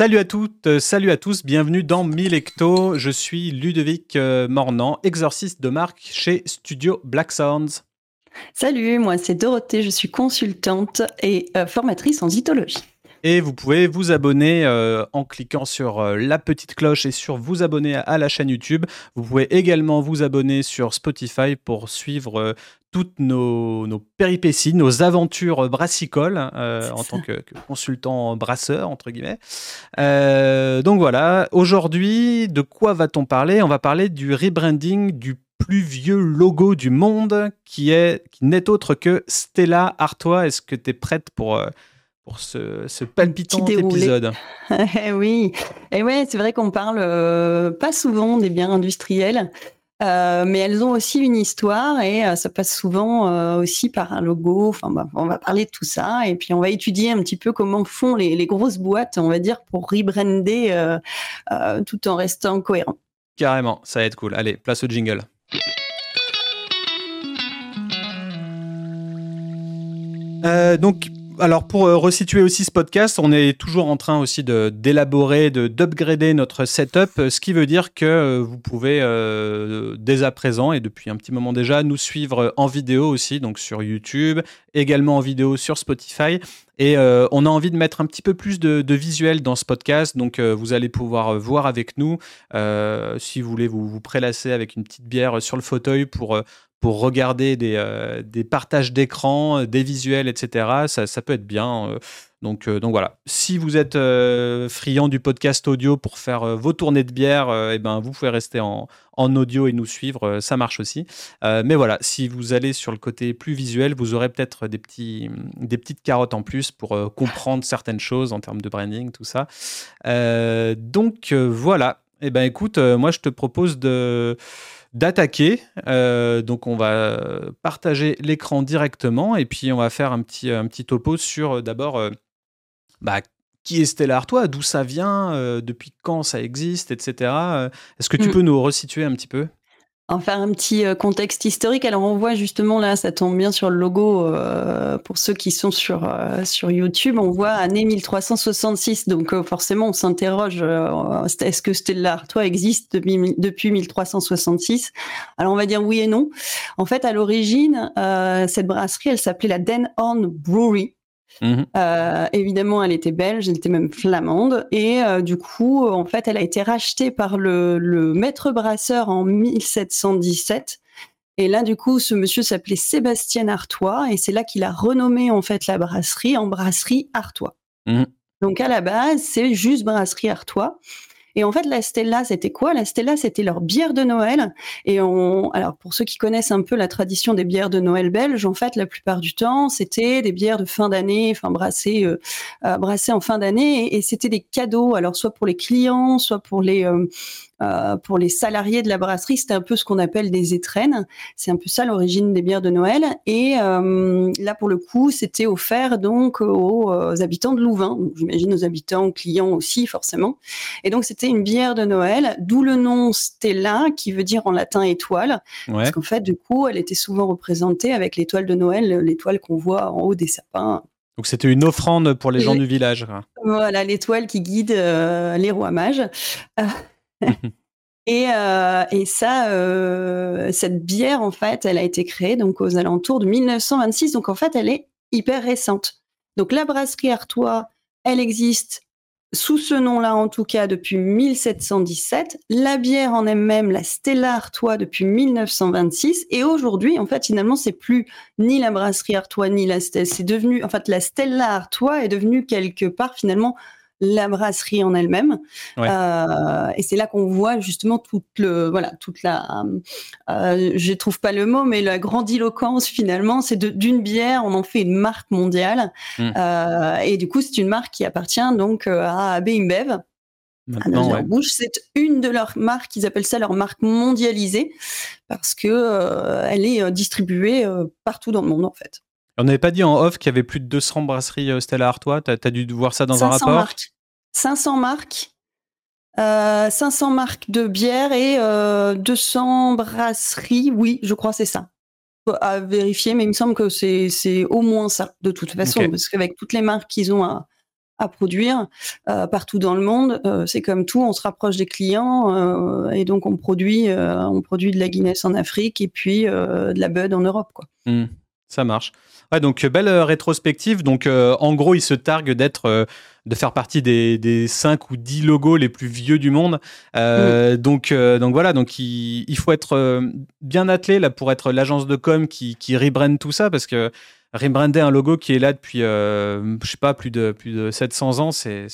Salut à toutes, euh, salut à tous, bienvenue dans Milecto. Je suis Ludovic euh, Mornan, exorciste de marque chez Studio Black Sounds. Salut, moi c'est Dorothée, je suis consultante et euh, formatrice en zytologie. Et vous pouvez vous abonner en cliquant sur la petite cloche et sur vous abonner à, la chaîne YouTube. Vous pouvez également vous abonner sur Spotify pour suivre toutes nos, péripéties, nos aventures brassicoles euh, en tant que, consultant brasseur, entre guillemets. Euh, donc voilà, aujourd'hui, de quoi va-t-on parler? On va parler du rebranding du plus vieux logo du monde qui est qui n'est autre que Stella Artois. Est-ce que tu es prête pour, euh, pour ce, ce palpitant épisode Oui, et ouais, c'est vrai qu'on parle pas souvent des biens industriels. Euh, mais elles ont aussi une histoire et euh, ça passe souvent euh, aussi par un logo. Enfin, bah, on va parler de tout ça et puis on va étudier un petit peu comment font les, les grosses boîtes, on va dire, pour rebrander tout en restant cohérent. Carrément, ça va être cool. Allez, place au jingle. donc, alors pour euh, resituer aussi ce podcast, on est toujours en train aussi de d'élaborer, de d'upgrader notre setup, euh, ce qui veut dire que euh, vous pouvez dès à présent et depuis un petit moment déjà nous suivre en vidéo aussi, donc sur YouTube, également en vidéo sur Spotify. Et on a envie de mettre un petit peu plus de, de visuel dans ce podcast, donc vous allez pouvoir voir avec nous. si vous voulez vous, vous prélasser avec une petite bière sur le fauteuil pour pour regarder des, euh, partages d'écran, des visuels, etc. Ça, peut être bien. Euh. donc, euh, voilà. Si vous êtes friand du podcast audio pour faire vos tournées de bière, eh ben, vous pouvez rester en, audio et nous suivre. ça marche aussi. mais voilà, si vous allez sur le côté plus visuel, vous aurez peut-être des petites carottes en plus pour comprendre certaines choses en termes de branding, tout ça. donc voilà. Eh ben écoute, moi je te propose de d'attaquer. Euh, donc on va partager l'écran directement et puis on va faire un petit, un petit topo sur euh, d'abord euh, bah, qui est Stellar toi? D'où ça vient, depuis quand ça existe, etc. Est-ce que tu mm. peux nous resituer un petit peu? En faire un petit euh, contexte historique. Alors on voit justement là, ça tombe bien sur le logo euh, pour ceux qui sont sur euh, sur YouTube, on voit année 1366. Donc forcément, on s'interroge est-ce que Stella Artois existe depuis, depuis 1366 Alors on va dire oui et non. En fait, à l'origine, cette brasserie, elle s'appelait la Den Horn Brewery. Mhm. Euh, évidemment, elle était belge, elle était même flamande, et euh, du coup, en fait, elle a été rachetée par le, le maître brasseur en 1717. Et là, du coup, ce monsieur s'appelait Sébastien Artois, et c'est là qu'il a renommé en fait la brasserie en brasserie Artois. Mhm. Donc à la base, c'est juste brasserie Artois. Et en fait, la Stella, c'était quoi? La Stella, c'était leur bière de Noël. Et on, alors pour ceux qui connaissent un peu la tradition des bières de Noël belges, en fait, la plupart du temps, c'était des bières de fin d'année, enfin brassées, euh, brassées en fin d'année, et, c'était des cadeaux. Alors soit pour les clients, soit pour les euh, euh, pour les salariés de la brasserie, c'était un peu ce qu'on appelle des étrennes. C'est un peu ça l'origine des bières de Noël. Et euh, là, pour le coup, c'était offert donc aux, habitants de Louvain. J'imagine aux habitants, aux clients aussi, forcément. Et donc, c'était une bière de Noël, d'où le nom Stella, qui veut dire en latin étoile. Parce qu'en fait, du coup, elle était souvent représentée avec l'étoile de Noël, l'étoile qu'on voit en haut des sapins. Donc c'était une offrande pour les gens du village. Voilà, l'étoile qui guide euh, les rois mages. Et, euh, et, ça, euh, cette bière, en fait, elle a été créée donc aux alentours de 1926. Donc, en fait, elle est hyper récente. Donc, la brasserie Artois, elle existe sous ce nom-là, en tout cas, depuis 1717. La bière en elle-même, la Stella Artois, depuis 1926. Et aujourd'hui, en fait, finalement, c'est plus ni la brasserie Artois, ni la Stella. C'est devenu, en fait, la Stella Artois est devenue quelque part, finalement, la brasserie en elle-même. Euh, et c'est là qu'on voit justement toute le, voilà, toute la, euh, je trouve pas le mot, mais la grandiloquence finalement, c'est d'une bière, on en fait une marque mondiale. Mm. Euh, et du coup, c'est une marque qui appartient donc à AB InBev. Bouche, c'est une de leurs marques, ils appellent ça leur marque mondialisée, parce que elle est distribuée partout dans le monde en fait. On n'avait pas dit en off qu'il y avait plus de 200 brasseries euh, Stella Artois. Tu as, dû voir ça dans un rapport marques. 500 marques. 500 euh, marques de bière et 200 euh, brasseries. Oui, je crois c'est ça. À vérifier, mais il me semble que c'est au moins ça, de toute façon. Parce qu'avec toutes les marques qu'ils ont à, à produire partout dans le monde. c'est comme tout, on se rapproche des clients et donc on produit, on produit de la Guinness en Afrique et puis de la Bud en Europe. Quoi. Mmh, ça marche. Ouais, donc belle rétrospective. Donc en gros, il se targue d'être de faire partie des, des 5 ou 10 logos les plus vieux du monde. Euh, donc, euh, donc voilà, donc il, il faut être euh, bien attelé là pour être l'agence de com qui, qui rebrand tout ça parce que rebrander un logo qui est là depuis, je sais pas, plus de, plus de 700 ans, c'est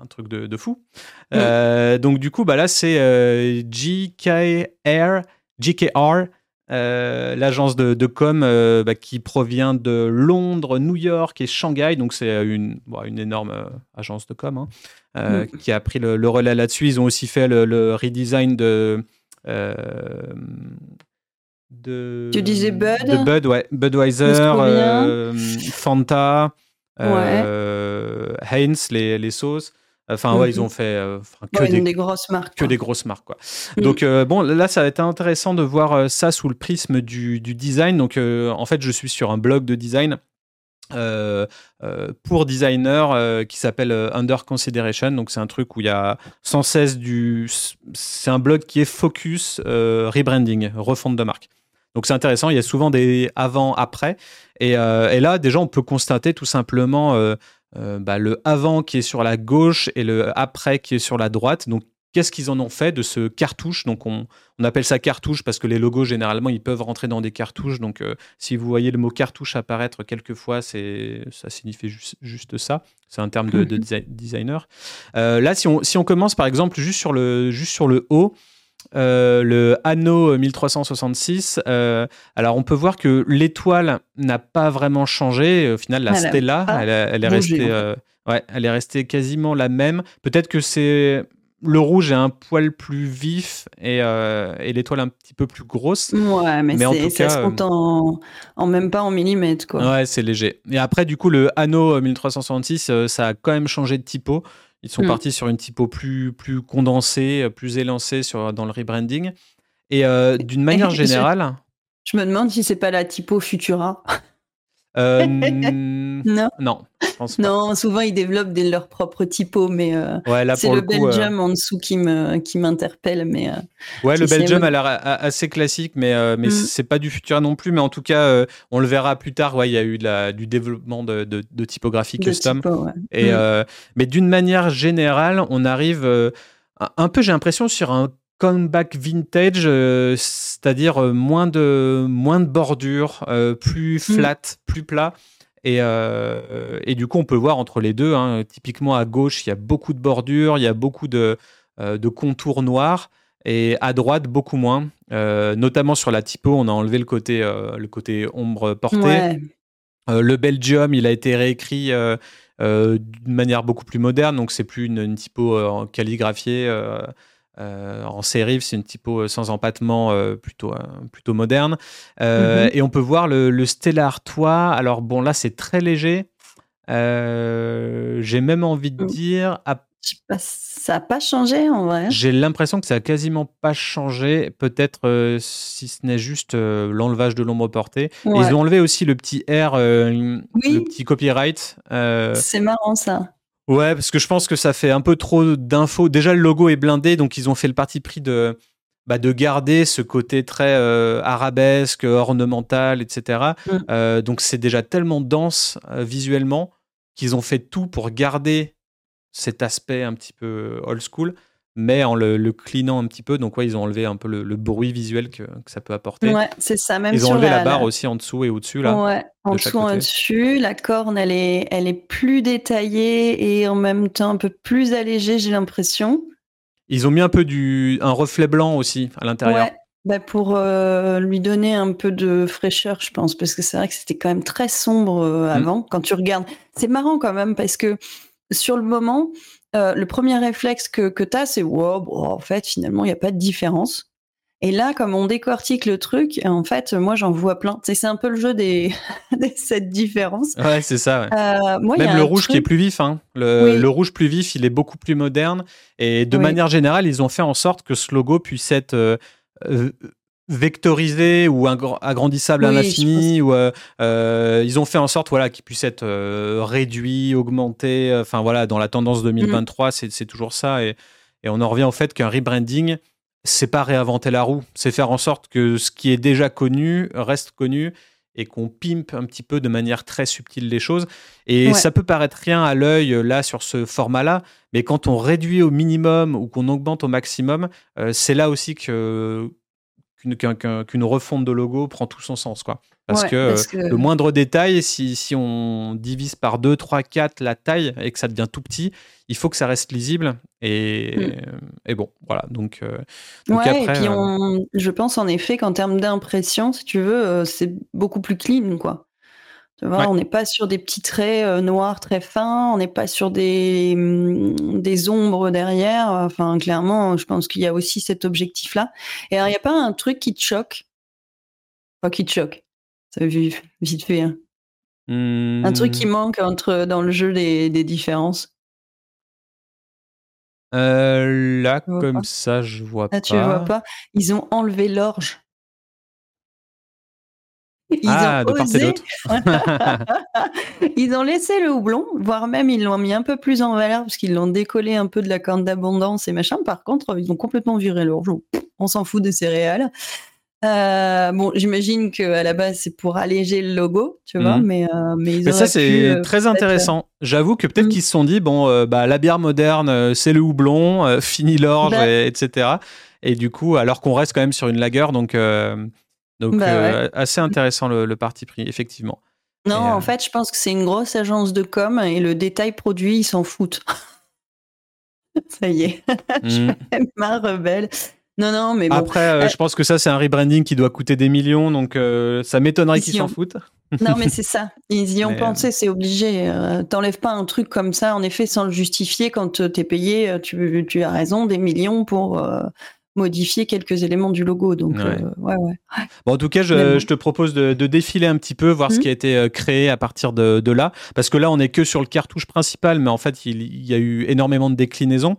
un truc de, de fou. donc du coup, bah là, c'est GKR, GKR euh, l'agence de, com euh, bah, qui provient de Londres, New York et Shanghai. Donc c'est une, une énorme euh, agence de com hein, mm. qui a pris le, relais là-dessus. Ils ont aussi fait le, redesign de... de tu disais Bud De Bud, ouais. Budweiser, Fanta, Heinz, les, les sauces. Enfin, ouais, ils ont fait euh, que des, grosses marques. Que des grosses marques, quoi. Mm. Donc, euh, bon, là, ça va être intéressant de voir euh, ça sous le prisme du, design. Donc, en fait, je suis sur un blog de design. pour designers qui s'appelle Under Consideration. Donc, c'est un truc où il y a sans cesse du. C'est un blog qui est focus rebranding, refonte de marque. Donc, c'est intéressant. Il y a souvent des avant-après. Et, et, là, déjà, on peut constater tout simplement euh, bah, le avant qui est sur la gauche et le après qui est sur la droite. Donc, qu'est-ce qu'ils en ont fait de ce cartouche? Donc, on, appelle ça cartouche parce que les logos, généralement, ils peuvent rentrer dans des cartouches. Donc, euh, si vous voyez le mot cartouche apparaître quelquefois, c'est, ça signifie juste, ça. C'est un terme de, mhm. designer. Euh, là, si on, si on commence, par exemple, juste sur le, juste sur le haut, euh, le Anno 1366. Euh, alors, on peut voir que l'étoile n'a pas vraiment changé. Au final, la Stella, elle, est restée, euh, ouais, elle est restée quasiment la même. Peut-être que c'est le rouge est un poil plus vif et, l'étoile un petit peu plus grosse. Ouais, mais, en tout ça cas, se compte en, même pas en millimètres. Quoi. Ouais, c'est léger. Et après, du coup, le Anno 1366, ça a quand même changé de typo. Ils sont mm. partis sur une typo plus, plus condensée, plus élancée sur, dans le rebranding. Et euh, d'une manière générale. Je, me demande si c'est pas la typo Futura. Euh, non. Non, je pense pas. Non, souvent ils développent des, leurs propres typos, mais euh, c'est le, Belgium en dessous qui me qui m'interpelle. Mais ouais, le Belgium a l'air assez classique, mais mais mm. c'est pas du Futura non plus. Mais en tout cas, on le verra plus tard. Ouais, il y a eu de la, du développement de, de, typographie custom. Et mm. mais d'une manière générale, on arrive un peu, j'ai l'impression, sur un comeback vintage, euh, c'est-à-dire euh, moins de, moins de bordure, euh, plus mm. flat, plus plat. Et, et, du coup, on peut voir entre les deux. Hein, typiquement, à gauche, il y a beaucoup de bordures, il y a beaucoup de, de contours noirs. Et à droite, beaucoup moins. notamment sur la typo, on a enlevé le côté, le côté ombre portée. le Belgium, il a été réécrit d'une manière beaucoup plus moderne. Donc, c'est plus une, une typo calligraphiée euh, en serif, c'est une typo euh, sans empattement euh, plutôt, plutôt moderne. Mhm. Et on peut voir le, Stellar Toit. Alors bon, là, c'est très léger. J'ai même envie de mm. dire... ça n'a pas changé en vrai. J'ai l'impression que ça n'a quasiment pas changé. Peut-être si ce n'est juste l'enlevage de l'ombre portée. Ils ont enlevé aussi le petit R, le petit copyright. C'est marrant ça. Ouais, parce que je pense que ça fait un peu trop d'infos. Déjà, le logo est blindé, donc ils ont fait le parti pris de, bah, de garder ce côté très euh, arabesque, ornemental, etc. Mm. Euh, donc c'est déjà tellement dense euh, visuellement qu'ils ont fait tout pour garder cet aspect un petit peu old school mais en le, le cleanant un petit peu. Donc, ouais, ils ont enlevé un peu le, bruit visuel que, que, ça peut apporter. Ouais, c'est ça. Même ils ont enlevé la, barre aussi en dessous et au-dessus. Là, ouais, en dessous, en dessus. La corne, elle est, elle est plus détaillée et en même temps un peu plus allégée, j'ai l'impression. Ils ont mis un peu du, un reflet blanc aussi à l'intérieur. Ouais. Bah pour euh, lui donner un peu de fraîcheur, je pense, parce que c'est vrai que c'était quand même très sombre euh, mmh. avant. Quand tu regardes, c'est marrant quand même parce que sur le moment, euh, le premier réflexe que, que tu as, c'est wow, en fait, finalement, il n'y a pas de différence. Et là, comme on décortique le truc, en fait, moi, j'en vois plein. C'est un peu le jeu des, cette différence. Ouais, c'est ça. Euh, Même le rouge qui est plus vif. Hein. Le, rouge plus vif, il est beaucoup plus moderne. Et de manière générale, ils ont fait en sorte que ce logo puisse être euh, vectorisé ou agrandissable à l'infini ou ils ont fait en sorte voilà qu'il puisse être réduit augmenté enfin voilà dans la tendance 2023 mm. c'est toujours ça et, et, on en revient au fait qu'un rebranding c'est pas réinventer la roue c'est faire en sorte que ce qui est déjà connu reste connu et qu'on pimpe un petit peu de manière très subtile les choses. Et ça peut paraître rien à l'œil euh, là sur ce format-là, mais quand on réduit au minimum ou qu'on augmente au maximum, euh, c'est là aussi que qu'une refonte de logo prend tout son sens. Quoi. Parce, que, le moindre détail, si, si, on divise par 2, 3, 4 la taille et que ça devient tout petit, il faut que ça reste lisible. Et, hmm. et bon, voilà. Donc, euh, ouais, et puis euh, je pense en effet qu'en termes d'impression, si tu veux, euh, c'est beaucoup plus clean. quoi. Tu vois, on n'est pas sur des petits traits noirs très fins, on n'est pas sur des, mm, des ombres derrière. Enfin, clairement, je pense qu'il y a aussi cet objectif-là. Et alors, il n'y a pas un truc qui te choque? Pas qui te choque ça vu vite fait. Hein. Un truc qui mmh. manque entre, dans le jeu des, des différences? Euh, là, comme ça, je vois pas. Ah, tu vois pas? Ils ont enlevé l'orge. Ils ah, ont de osé. ils ont laissé le houblon, voire même ils l'ont mis un peu plus en valeur parce qu'ils l'ont décollé un peu de la corne d'abondance et machin. Par contre, ils ont complètement viré l'orge. On s'en fout des céréales. Euh, bon, j'imagine qu'à la base, c'est pour alléger le logo, tu vois, mhm. mais, euh, mais, mais ça, c'est euh, très intéressant. J'avoue que peut-être mm. qu'ils se sont dit, bon, bah, la bière moderne, c'est le houblon, fini l'orge, bah. etc. Et du coup, alors qu'on reste quand même sur une lagueur, donc, donc bah assez intéressant le, parti pris, effectivement. Non, en fait, je pense que c'est une grosse agence de com et le détail produit, ils s'en foutent. ça y est, je suis mm. ma rebelle. Non, non, mais bon. Après, euh, je pense que ça, c'est un rebranding qui doit coûter des millions, donc euh, ça m'étonnerait qu'ils s'en foutent. non, mais c'est ça. Ils y ont pensé, c'est obligé. Euh, t'enlèves pas un truc comme ça, en effet, sans le justifier. Quand t'es payé, tu, tu, as raison, des millions pour modifier quelques éléments du logo. Donc, ouais, ouais. Bon, en tout cas, je, te propose de, défiler un petit peu, voir ce mmh. qui a été créé à partir de, de, là. Parce que là, on est que sur le cartouche principal, mais en fait, il, il y a eu énormément de déclinaisons.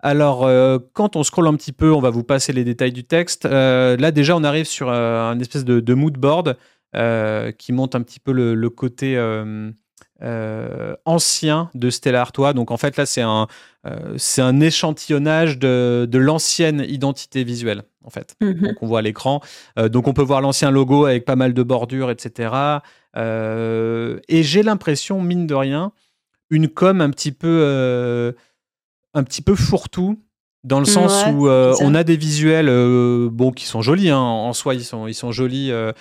Alors, euh, quand on scrolle un petit peu, on va vous passer les détails du texte. Euh, là, déjà, on arrive sur euh, un espèce de, mood board qui montre un petit peu le, côté ancien de Stella Artois. Donc, en fait, là, c'est un, c'est un échantillonnage de, l'ancienne identité visuelle, en fait. Mhm. Donc, on voit à l'écran. donc, on peut voir l'ancien logo avec pas mal de bordures, etc. et j'ai l'impression, mine de rien, une com un petit peu un petit peu fourre-tout dans le sens où euh, on a des visuels euh, bon qui sont jolis hein, en soi ils sont ils sont jolis euh,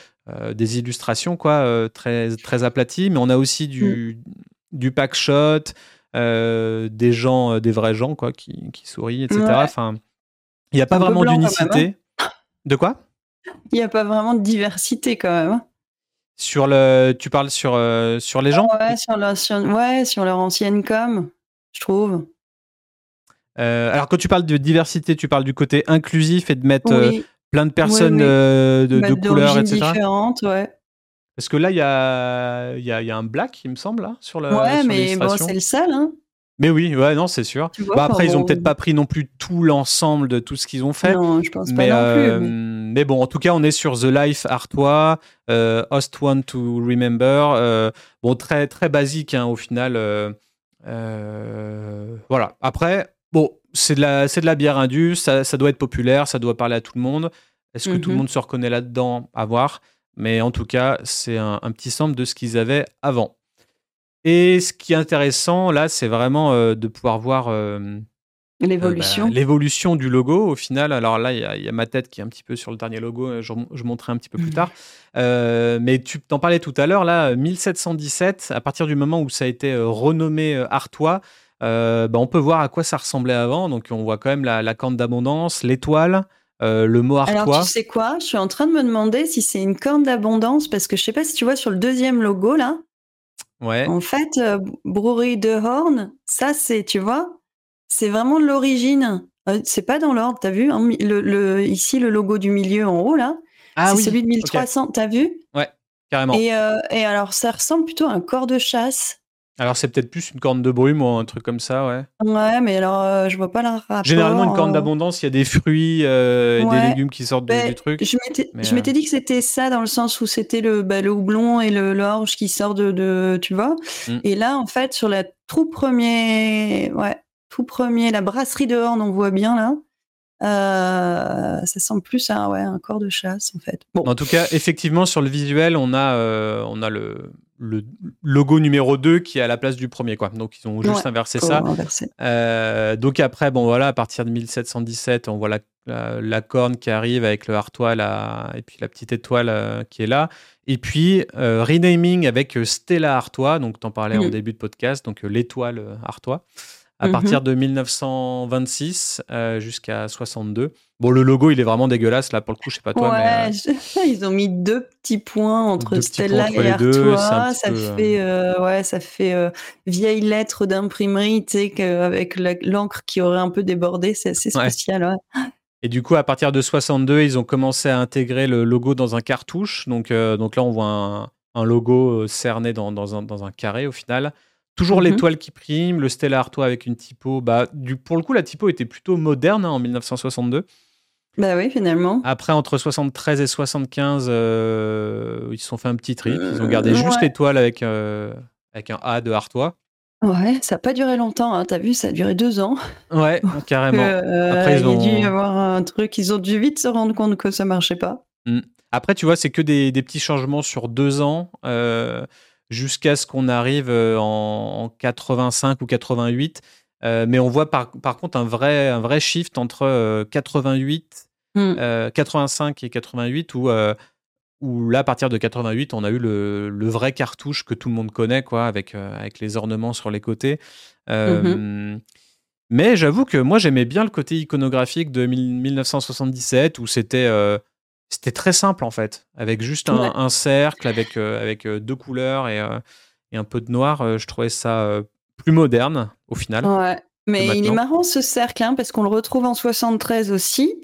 des illustrations quoi très très aplaties. Mais on a aussi du mm. du pack shot des gens des vrais gens quoi qui, qui sourient etc enfin il n'y a pas vraiment d'unicité. hein. de quoi? Il n'y a pas vraiment de diversité quand même hein. sur le tu parles sur sur les gens? Ouais sur leur, ouais sur leur ancienne com je trouve euh, alors, quand tu parles de diversité, tu parles du côté inclusif et de mettre euh, plein de personnes euh, de, couleurs, etc. différentes, ouais. Parce que là, il y a, y, a, y a, un black, il me semble, là, sur le. Ouais, mais bon, c'est le seul, hein. Mais oui, ouais, non, c'est sûr. Bah, après, ils ont peut-être pas pris non plus tout l'ensemble de tout ce qu'ils ont fait. Non, je pense mais, pas non plus. Mais... bon, en tout cas, on est sur The Life Artois, Host One to Remember. bon, très très basique hein, au final. voilà. Après, Bon, c'est de, la, de la bière indus, ça, doit être populaire, ça doit parler à tout le monde. Est-ce que tout le mhm. monde se reconnaît là-dedans? À voir. Mais en tout cas, c'est un, petit sample de ce qu'ils avaient avant. Et ce qui est intéressant, là, c'est vraiment euh, de pouvoir voir euh, l'évolution. Euh, bah, l'évolution du logo au final. Alors là, il y, a ma tête qui est un petit peu sur le dernier logo, je, je montrerai un petit peu plus mhm. tard. mais tu t'en parlais tout à l'heure, là, 1717, à partir du moment où ça a été renommé Artois, bah, on peut voir à quoi ça ressemblait avant. Donc, on voit quand même la, la corne d'abondance, l'étoile, euh, le mot artois. Alors, tu sais quoi? Je suis en train de me demander si c'est une corne d'abondance parce que je sais pas si tu vois sur le deuxième logo là. Ouais. En fait, euh, de Horn, ça c'est, tu vois, c'est vraiment l'origine. Euh, c'est pas dans l'ordre, t'as vu hein, le, Ici, le logo du milieu en haut là. Ah c'est celui de 1300, t'as vu? Ouais, carrément. Et, et alors, ça ressemble plutôt à un corps de chasse. Alors c'est peut-être plus une corne de brume ou un truc comme ça, ouais. Ouais, mais alors euh, je vois pas le rapport. Généralement, une corne d'abondance, il y a des fruits et des légumes qui sortent du, truc. Je m'étais dit que c'était ça dans le sens où c'était le, bah, le houblon et l'orge qui sort de, de, tu vois. Mm. Et là, en fait, sur la tout premier, ouais, tout premier, la brasserie de Horn, on voit bien là. Euh, ça semble plus à ouais, un corps de chasse en fait. Bon. En tout cas, effectivement, sur le visuel, on a, euh, on a le, le, logo numéro 2 qui est à la place du premier. Quoi. Donc, ils ont juste inversé ça. Euh, donc, après, bon, voilà, à partir de 1717, on voit la, la, corne qui arrive avec le artois et puis la petite étoile qui est là. Et puis, renaming avec Stella Artois, donc tu en parlais en mm. début de podcast, donc l'étoile Artois à partir mhm. de 1926 euh, jusqu'à 62. Bon, le logo, il est vraiment dégueulasse, là, pour le coup, je sais pas toi. Ouais, mais, euh, ils ont mis deux petits points entre Stella et Artois. Ça, fait, euh, ouais, ça fait vieille lettre d'imprimerie, tu sais, avec l'encre qui aurait un peu débordé. C'est assez spécial, Et du coup, à partir de 62, ils ont commencé à intégrer le logo dans un cartouche. Donc, donc là, on voit un, logo cerné dans, dans, un, dans un carré, au final. Toujours mhm. l'étoile qui prime, le Stella Artois avec une typo. Bah, du, pour le coup, la typo était plutôt moderne hein, en 1962. Bah oui, finalement. Après, entre 73 et 75, euh, ils se sont fait un petit trip. Ils ont gardé euh, juste l'étoile avec, euh, avec un A de Artois. Ouais, ça n'a pas duré longtemps. Hein. T'as vu, ça a duré deux ans. Ouais, carrément. Après, ils ont dû avoir un truc. Ils ont dû vite se rendre compte que ça marchait pas. Mmh. Après, tu vois, c'est que des, des, petits changements sur deux ans jusqu'à ce qu'on arrive euh, en, 85 ou 88. Euh, mais on voit par, par, contre un vrai, un vrai shift entre 88, euh, 85 hmm. et 88 où, où là, à partir de 88, on a eu le, le, vrai cartouche que tout le monde connaît, quoi, avec, avec les ornements sur les côtés. Mm-hmm. Mais j'avoue que moi, j'aimais bien le côté iconographique de 1977 où c'était c'était très simple en fait, avec juste un, cercle, avec, euh, avec euh, deux couleurs et, euh, et, un peu de noir. je trouvais ça plus moderne au final. Ouais. Mais il est marrant ce cercle, hein, parce qu'on le retrouve en 73 aussi.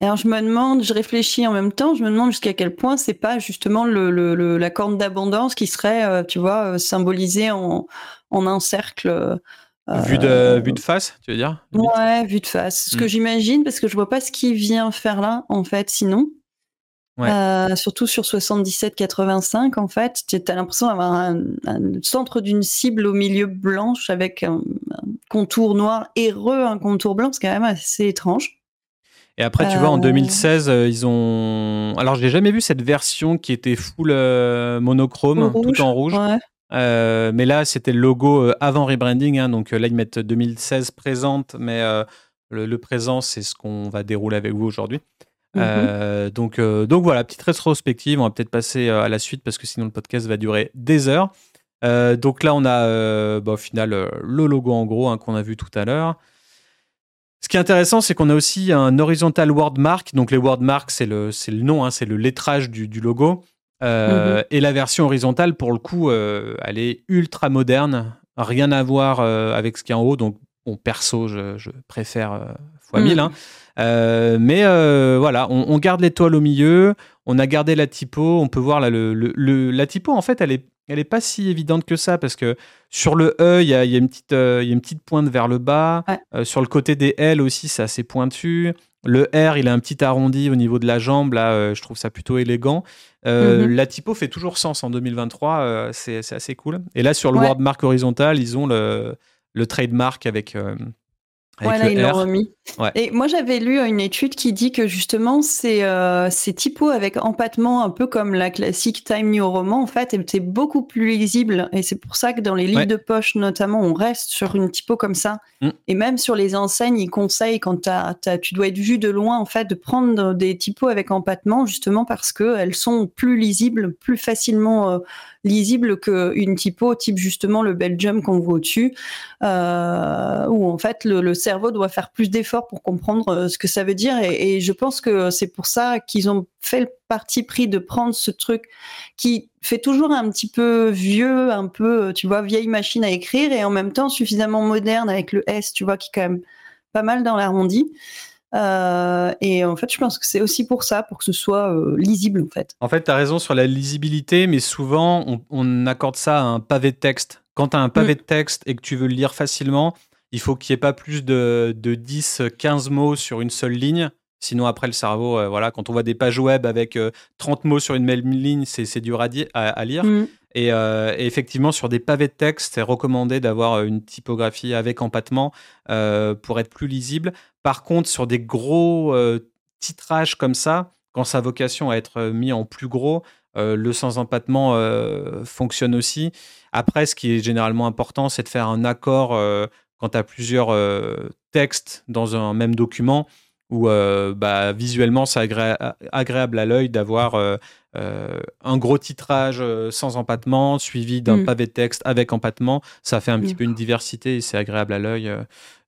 Alors je me demande, je réfléchis en même temps, je me demande jusqu'à quel point c'est pas justement le, le, la corne d'abondance qui serait, tu vois, symbolisée en, en un cercle. Vu de, vue de face, tu veux dire Ouais, vue de face. Ce que hmm. j'imagine, parce que je vois pas ce qui vient faire là, en fait, sinon. Euh, surtout sur 77-85, en fait, tu as l'impression d'avoir un, centre d'une cible au milieu blanche avec un, contour noir et un contour blanc, c'est quand même assez étrange. Et après, tu vois, en 2016, euh, euh, ils ont. Alors, j'ai jamais vu cette version qui était full monochrome, tout en rouge. mais là, c'était le logo avant rebranding. Hein, donc là, ils mettent 2016 présente, mais le, présent, c'est ce qu'on va dérouler avec vous aujourd'hui. Mmh euh, donc, euh, donc voilà, petite rétrospective. On va peut-être passer euh, à la suite parce que sinon le podcast va durer des heures. donc là, on a bah, au final le logo en gros hein, qu'on a vu tout à l'heure. Ce qui est intéressant, c'est qu'on a aussi un horizontal wordmark. Donc les wordmarks, c'est le, c'est le nom, hein, c'est le lettrage du, du logo. Mmh et la version horizontale, pour le coup, elle est ultra moderne. Rien à voir avec ce qui est en haut. Donc, bon, perso, je, je préfère fois 1000. Hein. Euh, mais euh, voilà, on, garde l'étoile au milieu, on a gardé la typo, on peut voir là, le, le, la typo, en fait, elle est, elle est pas si évidente que ça parce que sur le E, il y a, y a, une petite, euh, y a une petite pointe vers le bas. sur le côté des L aussi, c'est assez pointu. Le R, il a un petit arrondi au niveau de la jambe. Là, je trouve ça plutôt élégant. Mm-hmm. La typo fait toujours sens en 2023. c'est assez cool. Et là, sur le Word Mark horizontal, ils ont le, le trademark avec voilà, ils l'ont remis. Et moi, j'avais lu une étude qui dit que justement, ces, euh, ces typos avec empattement, un peu comme la classique Time New Roman, en fait, étaient beaucoup plus lisibles. Et c'est pour ça que dans les livres de poche, notamment, on reste sur une typo comme ça. Mm. Et même sur les enseignes, ils conseillent, quand tu dois être vu de loin, en fait, de prendre des typos avec empattement, justement parce qu'elles sont plus lisibles, plus facilement euh, lisibles qu'une typo type justement le Belgium qu'on voit au-dessus, euh, où en fait le, le cerveau doit faire plus d'efforts pour comprendre euh, ce que ça veut dire. Et, je pense que c'est pour ça qu'ils ont fait le parti pris de prendre ce truc qui fait toujours un petit peu vieux, un peu, tu vois, vieille machine à écrire et en même temps suffisamment moderne avec le S, tu vois, qui est quand même pas mal dans l'arrondi. Euh, et en fait, je pense que c'est aussi pour ça, pour que ce soit euh, lisible, en fait. En fait, tu as raison sur la lisibilité, mais souvent, on, on accorde ça à un pavé de texte quand tu as un pavé mm. de texte et que tu veux le lire facilement, il faut qu'il n'y ait pas plus de, de 10, 15 mots sur une seule ligne. Sinon, après, le cerveau, euh, voilà, quand on voit des pages web avec 30 mots sur une même ligne, c'est dur à, à, lire. Mm. Et, et, effectivement, sur des pavés de texte, c'est recommandé d'avoir une typographie avec empattement pour être plus lisible. Par contre, sur des gros titrages comme ça, quand sa vocation à être mis en plus gros, euh, le sans empattement euh, fonctionne aussi. Après, ce qui est généralement important, c'est de faire un accord euh, quand tu as plusieurs textes dans un même document où bah, visuellement c'est agréable à l'œil d'avoir un gros titrage sans empattement suivi d'un mm. pavé de texte avec empattement. Ça fait un petit peu une diversité et c'est agréable à l'œil.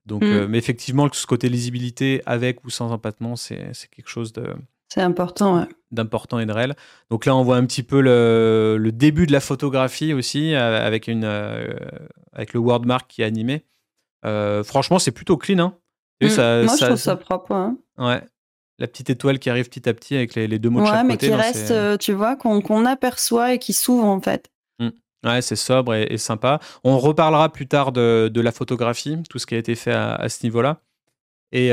Donc, mm. mais effectivement, ce côté lisibilité avec ou sans empattement, c'est quelque chose de, c'est important, D'important et de réel. Donc là, on voit un petit peu le, le début de la photographie aussi, euh, avec, une, euh, avec le wordmark qui est animé. Euh, franchement, c'est plutôt clean. Hein. Et mm. ça, Moi, je trouve ça propre. Hein. Ouais. La petite étoile qui arrive petit à petit avec les, les deux mots de chaque côté. Ouais, mais qui reste, tu vois, qu'on aperçoit et qui s'ouvre en fait. Mm. Ouais, c'est sobre et, sympa. On reparlera plus tard de, de, la photographie, tout ce qui a été fait à, à ce niveau-là. Et,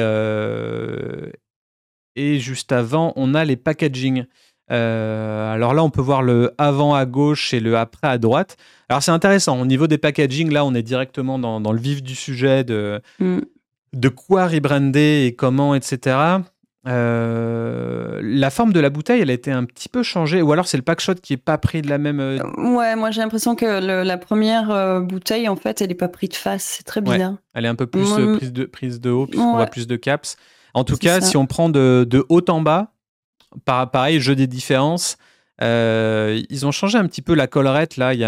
et juste avant, on a les packaging. Euh, alors là, on peut voir le avant à gauche et le après à droite. Alors c'est intéressant. Au niveau des packaging, là, on est directement dans, le vif du sujet de, mm. de quoi rebrander et comment, etc. Euh, la forme de la bouteille, elle a été un petit peu changée, ou alors c'est le packshot qui est pas pris de la même. Euh, ouais, moi j'ai l'impression que la première bouteille, en fait, elle est pas prise de face. C'est très bizarre. elle est un peu plus prise, de, prise de haut, puisqu'on voit plus de caps. En tout cas, si on prend de, haut en bas, pareil, jeu des différences, euh, ils ont changé un petit peu la collerette. Là, il y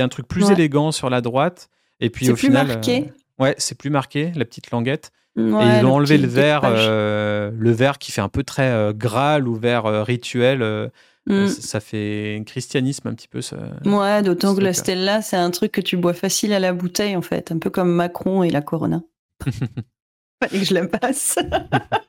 a, un truc plus élégant sur la droite. Et puis au plus final. Marqué. Euh, ouais, c'est plus marqué, la petite languette. et ils ont enlevé le vert, euh, le vert qui fait un peu très Graal ou vert rituel. Mm. Ça fait un christianisme un petit peu. Ça, ouais, d'autant que la Stella, c'est un truc que tu bois facile à la bouteille en fait, un peu comme Macron et la Corona. et que je la passe.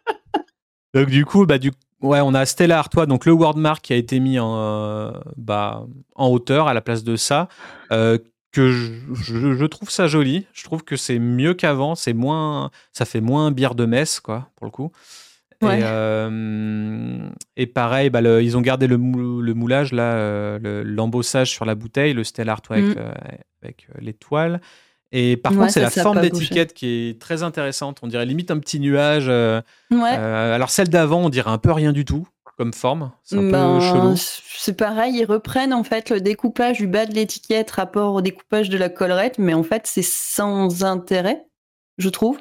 donc du coup, bah, du, ouais, on a Stella Artois, donc le wordmark qui a été mis en, euh, bah, en hauteur à la place de ça. Euh, que je, trouve ça joli. Je trouve que c'est mieux qu'avant. C'est moins, ça fait moins bière de messe, quoi, pour le coup. Et, euh, et, pareil, bah, ils ont gardé le, le moulage, là, l'embossage sur la bouteille, le Stella Artois avec, mm. avec l'étoile. Et par contre, c'est la forme d'étiquette qui est très intéressante. On dirait limite un petit nuage. Euh, euh, alors celle d'avant, on dirait un peu rien du tout comme forme. C'est un peu ben, chelou. C'est pareil, ils reprennent en fait le découpage du bas de l'étiquette rapport au découpage de la collerette, mais en fait c'est sans intérêt, je trouve.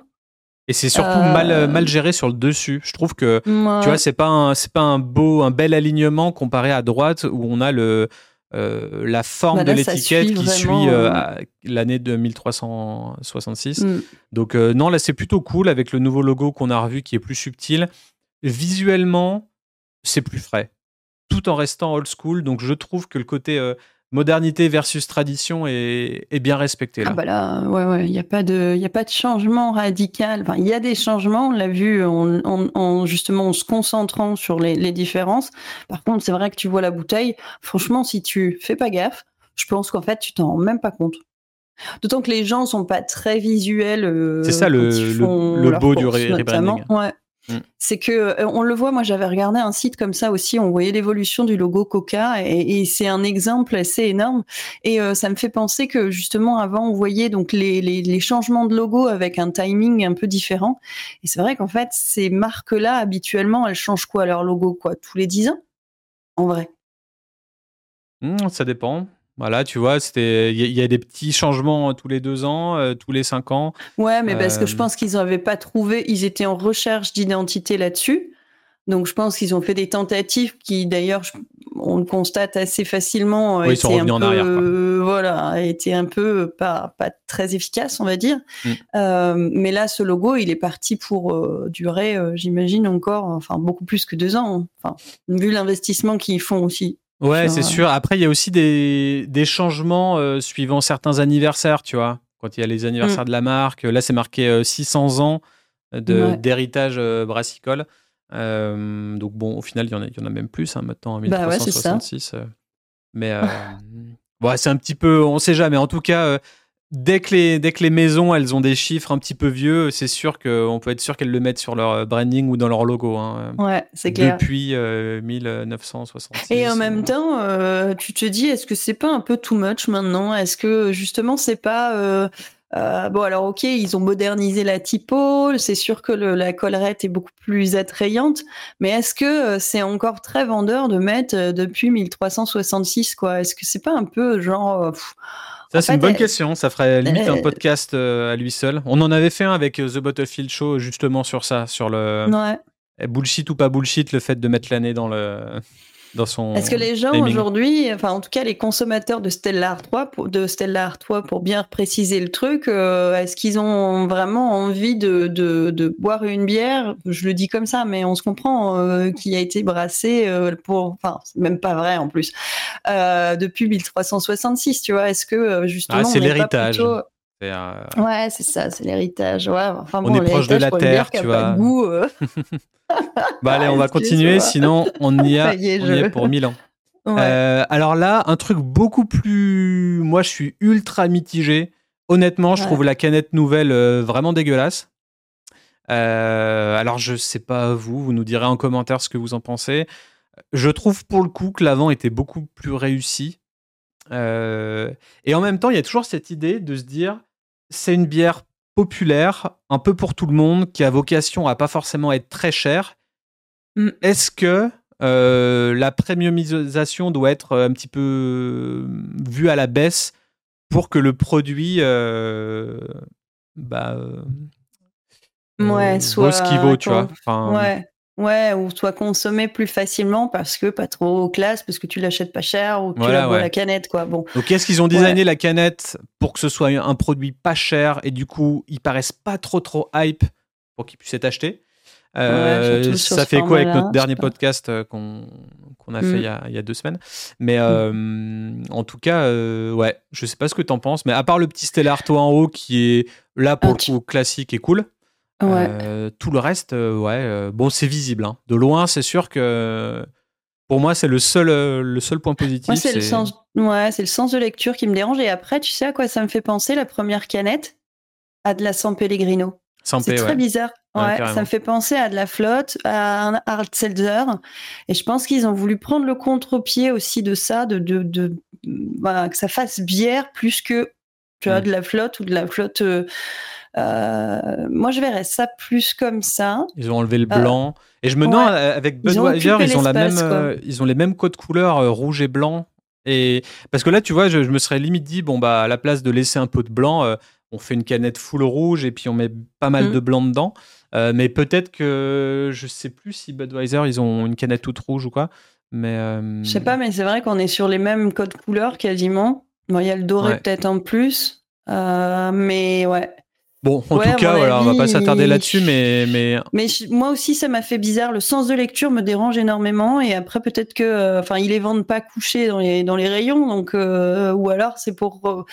Et c'est surtout mal, euh, mal géré sur le dessus. Je trouve que tu vois, c'est pas c'est pas un beau, un bel alignement comparé à droite où on a le euh, la forme bah de l'étiquette qui suit euh, euh, l'année 2366. Mm. Donc non, là c'est plutôt cool avec le nouveau logo qu'on a revu qui est plus subtil. Visuellement, c'est plus frais, tout en restant old school. Donc je trouve que le côté modernité versus tradition est, bien respecté. Là. Ah bah là, ouais, ouais, il n'y a pas de, il a pas de changement radical. Enfin, il y a des changements, on l'a vu en, justement en se concentrant sur les, différences. Par contre, c'est vrai que tu vois la bouteille. Franchement, si tu fais pas gaffe, je pense qu'en fait, tu t'en rends même pas compte. D'autant que les gens sont pas très visuels. Euh, c'est ça le, le, beau du rebranding. Ouais. Mm. C'est que euh, on le voit, moi j'avais regardé un site comme ça aussi, on voyait l'évolution du logo Coca et, c'est un exemple assez énorme. Et euh, ça me fait penser que justement avant on voyait donc les, changements de logo avec un timing un peu différent. Et c'est vrai qu'en fait ces marques-là habituellement elles changent quoi leur logo quoi tous les 10 ans en vrai? Mm, ça dépend. Voilà, tu vois, c'était, il y, a des petits changements euh, tous les deux ans, euh, tous les cinq ans. Ouais, mais parce que je euh, pense qu'ils n'avaient pas trouvé, ils étaient en recherche d'identité là-dessus. Donc je pense qu'ils ont fait des tentatives qui, d'ailleurs, on le constate assez facilement, oui, étaient un peu, arrière, voilà, étaient un peu pas, pas très efficaces, on va dire. Mm. mais là, ce logo, il est parti pour durer, j'imagine encore, enfin beaucoup plus que deux ans. Enfin, vu l'investissement qu'ils font aussi. Ouais, c'est sûr. Après, il y a aussi des, des changements euh, suivant certains anniversaires, tu vois. Quand il y a les anniversaires mm. de la marque, là, c'est marqué 600 euh, ans d'héritage euh, brassicole. donc, bon, au final, il y en a, il y en a même plus hein, maintenant, en 1366. Bah mais Bon, c'est un petit peu, on sait jamais. En tout cas, dès que, les, dès que les maisons, elles ont des chiffres un petit peu vieux, c'est sûr qu'on peut être sûr qu'elles le mettent sur leur branding ou dans leur logo. Hein, ouais, c'est clair. Depuis 1966. Et en même temps, tu te dis, est-ce que c'est pas un peu too much maintenant? Est-ce que justement, c'est pas euh, bon, alors ok, ils ont modernisé la typo, c'est sûr que la collerette est beaucoup plus attrayante, mais est-ce que euh, c'est encore très vendeur de mettre euh, depuis 1366 quoi? Est-ce que c'est pas un peu genre ça, c'est une bonne question. Ça ferait limite un podcast à lui seul. On en avait fait un avec The Battlefield Show justement sur ça, sur le bullshit ou pas bullshit, le fait de mettre l'année dans le son. Est-ce que les gens aujourd'hui, enfin en tout cas les consommateurs de Stellar 3, pour, de Stellar 3 pour bien préciser le truc, euh, est-ce qu'ils ont vraiment envie de, de, boire une bière? Je le dis comme ça, mais on se comprend euh, qui a été brassée euh, pour, enfin même pas vrai en plus, depuis 1366, tu vois Est-ce que justement ah, c'est l'héritage. Ouais, c'est ça, c'est l'héritage. Ouais, enfin, on est proche de la terre, tu vois. Goût, bah allez, on va continuer, sinon on y, a, on y est pour mille ans. Euh, alors là, un truc beaucoup plus. Moi, je suis ultra mitigé. Honnêtement, je trouve la canette nouvelle euh, vraiment dégueulasse. Euh, alors, je sais pas vous, vous nous direz en commentaire ce que vous en pensez. Je trouve pour le coup que l'avant était beaucoup plus réussi. et en même temps, il y a toujours cette idée de se dire c'est une bière populaire, un peu pour tout le monde, qui a vocation à pas forcément être très chère. Mm. Est-ce que euh, la premiumisation doit être euh, un petit peu euh, vue à la baisse pour que le produit bah, ouais, soit ce qu'il vaut, tu vois? ouais. Ouais, ou soit consommé plus facilement parce que pas trop classe, parce que tu l'achètes pas cher ou tu la bois la canette, quoi. Bon. Donc, est-ce qu'ils ont designé la canette pour que ce soit un produit pas cher et du coup, ils paraissent pas trop trop hype pour qu'ils puissent être achetés? Euh, ça fait quoi avec notre dernier podcast euh, qu'on a fait mm. il y a, deux semaines? Mais mm. euh, en tout cas, ouais, je sais pas ce que tu en penses, mais à part le petit Stellar en haut qui est là pour ah, le coup classique et cool, euh, tout le reste, euh, ouais, euh, bon, c'est visible. Hein. De loin, c'est sûr que pour moi, c'est le seul, le seul point positif. c'est le sens, ouais, c'est le sens de lecture qui me dérange. Et après, tu sais à quoi ça me fait penser la première canette? À de la San Pellegrino. C'est très bizarre. Ouais, ça me fait penser à de la flotte, à un hard seltzer. Et je pense qu'ils ont voulu prendre le contre-pied aussi de ça, de, de, de que ça fasse bière plus que tu vois, mm. de la flotte ou de la flotte moi, je verrais ça plus comme ça. Ils ont enlevé le euh, blanc. et je me demande, euh, avec Budweiser, ils, ont, la même, ils ont les mêmes codes couleurs, rouge et blanc. Et parce que là, tu vois, je, me serais limite dit, bon, bah, à la place de laisser un peu de blanc, on fait une canette full rouge et puis on met pas mal mm. de blanc dedans. mais peut-être que je sais plus si Budweiser, ils ont une canette toute rouge ou quoi. Mais Je sais pas, mais c'est vrai qu'on est sur les mêmes codes couleurs quasiment. Il y a le doré peut-être en plus. mais ouais. Bon, en tout cas, voilà, on va pas s'attarder là-dessus, mais, mais. Mais moi aussi, ça m'a fait bizarre. Le sens de lecture me dérange énormément. Et après, peut-être que, euh, enfin, ils les vendent pas couchés dans les, dans les rayons. Donc, euh, ou alors, c'est pour. Euh,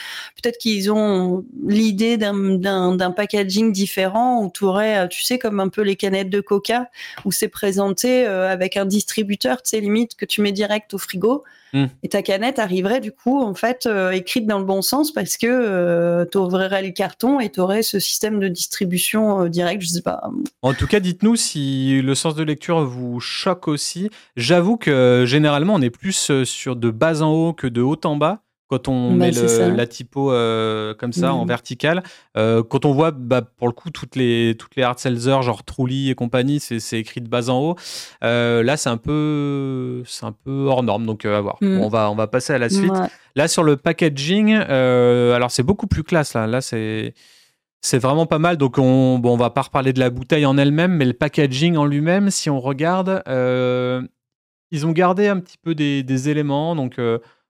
peut-être qu'ils ont l'idée d'un packaging différent où tu aurais, tu sais, comme un peu les canettes de coca, où c'est présenté avec un distributeur, tu sais, limite, que tu mets direct au frigo. Hmm. Et ta canette arriverait du coup en fait euh, écrite dans le bon sens parce que euh, tu ouvrirais les cartons et tu aurais ce système de distribution euh, direct, je sais pas. En tout cas, dites-nous si le sens de lecture vous choque aussi. J'avoue que généralement on est plus sur de bas en haut que de haut en bas quand on bah, met la typo euh, comme ça en mmh. vertical. Euh, quand on voit, bah, pour le coup, toutes les, toutes les hard sellers, genre Truly et compagnie, c'est écrit de bas en haut. Euh, là, c'est un, peu, un peu hors norme, donc à voir. Mmh. on, va, on va passer à la suite. Là, sur le packaging, alors c'est beaucoup plus classe. Là, là c'est. C'est vraiment pas mal. Donc, on bon, on va pas reparler de la bouteille en elle-même, mais le packaging en lui-même, si on regarde, ils ont gardé un petit peu des, des éléments. Donc,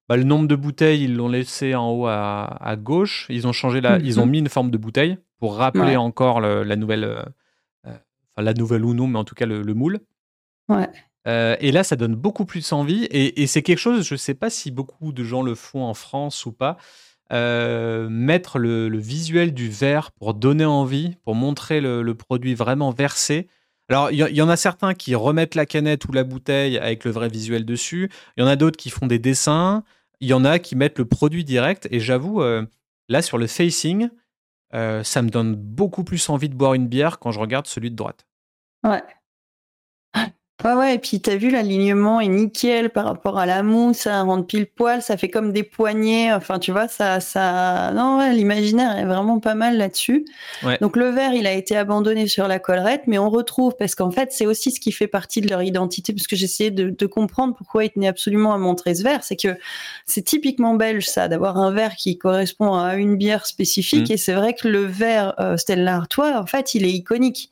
bah, le nombre de bouteilles, ils l'ont laissé en haut à, gauche. Ils ont changé la, ils ont mhm. mis une forme de bouteille pour rappeler encore la nouvelle, euh, euh, enfin la nouvelle ou non, mais en tout cas le, moule. Ouais. Euh, et là, ça donne beaucoup plus envie. Et, c'est quelque chose, je ne sais pas si beaucoup de gens le font en France ou pas, mettre le, visuel du verre pour donner envie, pour montrer le, produit vraiment versé. Alors, il y, en a certains qui remettent la canette ou la bouteille avec le vrai visuel dessus. Il y en a d'autres qui font des dessins. Il y en a qui mettent le produit direct. Et j'avoue, là, sur le facing, ça me donne beaucoup plus envie de boire une bière quand je regarde celui de droite. Ouais. Ouais, ouais, et puis t'as vu l'alignement est nickel par rapport à la mousse, ça rentre pile poil, ça fait comme des poignées, enfin tu vois, ça, ça, non, ouais, l'imaginaire est vraiment pas mal là-dessus. Donc le verre, il a été abandonné sur la collerette, mais on retrouve, parce qu'en fait, c'est aussi ce qui fait partie de leur identité, parce que j'essayais de, de, comprendre pourquoi ils tenaient absolument à montrer ce verre, c'est que c'est typiquement belge ça, d'avoir un verre qui correspond à une bière spécifique, mmh. et c'est vrai que le verre euh, Stella Artois, en fait, il est iconique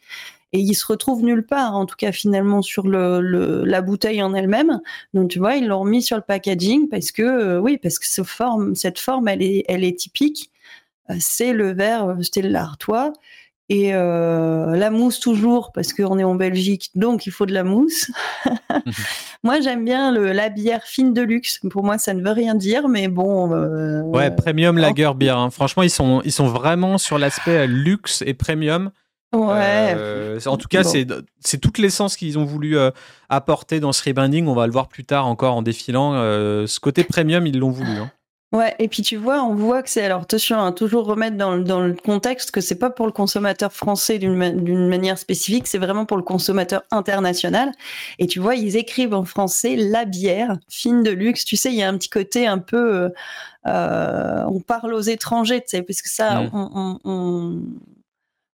et il se retrouve nulle part, en tout cas finalement sur le, la bouteille en elle-même. Donc tu vois, ils l'ont mis sur le packaging parce que euh, oui, parce que ce forme, cette forme, elle est, elle est typique. Euh, c'est le verre euh, Stella Artois et la mousse toujours parce qu'on est en Belgique, donc il faut de la mousse. moi, j'aime bien le, la bière fine de luxe. Pour moi, ça ne veut rien dire, mais bon. ouais, premium lager bière. Hein. Franchement, ils sont, ils sont vraiment sur l'aspect luxe et premium. Ouais. Euh, en tout cas, c'est toute l'essence qu'ils ont voulu euh, apporter dans ce rebranding. On va le voir plus tard encore en défilant. Euh, ce côté premium, ils l'ont voulu. Hein. Ouais, et puis tu vois, on voit que c'est alors attention, hein, toujours remettre dans, dans, le contexte que c'est pas pour le consommateur français d'une manière spécifique, c'est vraiment pour le consommateur international. Et tu vois, ils écrivent en français la bière fine de luxe. Tu sais, il y a un petit côté un peu, on parle aux étrangers, tu sais, parce que ça, on, on on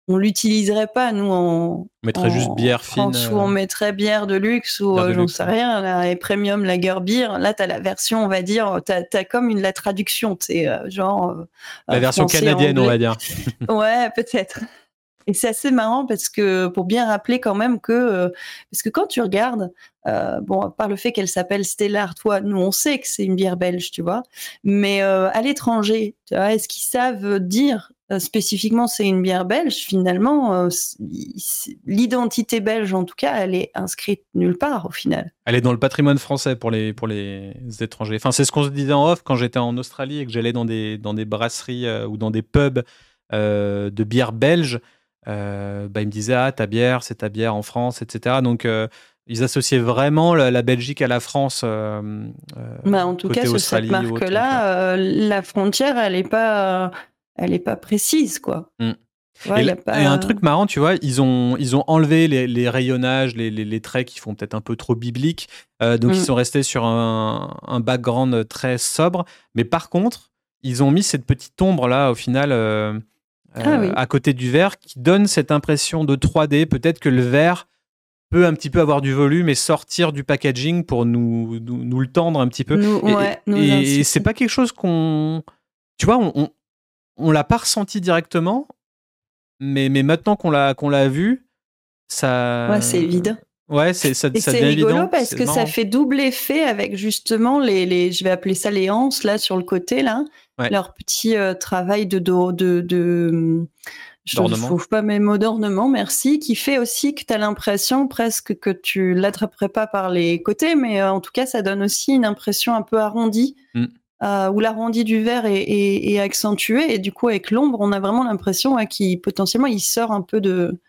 l'utiliserait pas nous on mettrait juste bière fine ou on euh, mettrait bière de luxe ou euh, j'en sais rien et premium lager beer. Là tu as la version on va dire tu as, comme une la traduction c'est euh, genre la version canadienne on va dire. Ouais peut-être. Et c'est assez marrant parce que pour bien rappeler quand même que parce que quand tu regardes bon par le fait qu'elle s'appelle Stellar toi nous on sait que c'est une bière belge tu vois. Mais à l'étranger est-ce qu'ils savent dire euh, spécifiquement c'est une bière belge, finalement, euh, l'identité belge, en tout cas, elle est inscrite nulle part au final. Elle est dans le patrimoine français pour les, pour les étrangers. Enfin, c'est ce qu'on se disait en off quand j'étais en Australie et que j'allais dans des, dans des brasseries euh, ou dans des pubs de bière belge. bah, ils me disaient Ah, ta bière, c'est ta bière en France, etc. Donc, ils associaient vraiment la, Belgique à la France. bah, en tout cas, sur cette marque-là, la frontière, elle n'est pas elle est pas précise, quoi. Mm. et, un truc marrant, tu vois, ils ont, ils ont enlevé les, rayonnages, les, les, traits qui font peut-être un peu trop bibliques. Euh, donc, ils mm. sont restés sur un, un, background très sobre. Mais par contre, ils ont mis cette petite ombre là, au final, euh, ah euh, à côté du verre, qui donne cette impression de 3D. Peut-être que le verre peut un petit peu avoir du volume et sortir du packaging pour nous, nous, le tendre un petit peu. et, et c'est pas quelque chose qu'on. Tu vois, on, on l'a pas ressenti directement, mais, mais maintenant qu'on l'a qu'on l'a vu, ça. Ouais, c'est évident. Ouais, c'est ça, c'est rigolo parce que ça fait double effet avec justement les, les, je vais appeler ça les anses là sur le côté là, leur petit euh, travail de de, de, je ne trouve pas mes mots d'ornement, merci, qui fait aussi que tu as l'impression presque que tu l'attraperais pas par les côtés, mais euh, en tout cas, ça donne aussi une impression un peu arrondie. Mm. Euh, où l'arrondi du verre est, accentué et du coup avec l'ombre on a vraiment l'impression qu'il potentiellement il sort un peu de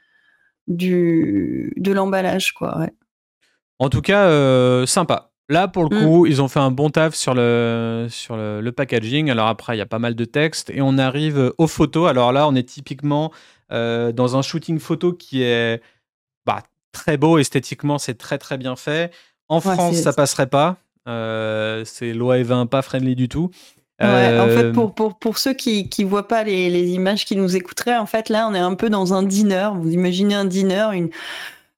du de l'emballage quoi. En tout cas euh, sympa. Là pour le mm. coup ils ont fait un bon taf sur le sur le, packaging. Alors après il y a pas mal de textes et on arrive aux photos. Alors là on est typiquement euh, dans un shooting photo qui est bah, très beau esthétiquement c'est très très bien fait. En France ça passerait pas. Euh, c'est loi 20 pas friendly du tout. en fait, euh, pour, pour, pour ceux qui ne voient pas les, les, images qui nous écouteraient, en fait, là, on est un peu dans un dîner. Vous imaginez un dîner, une,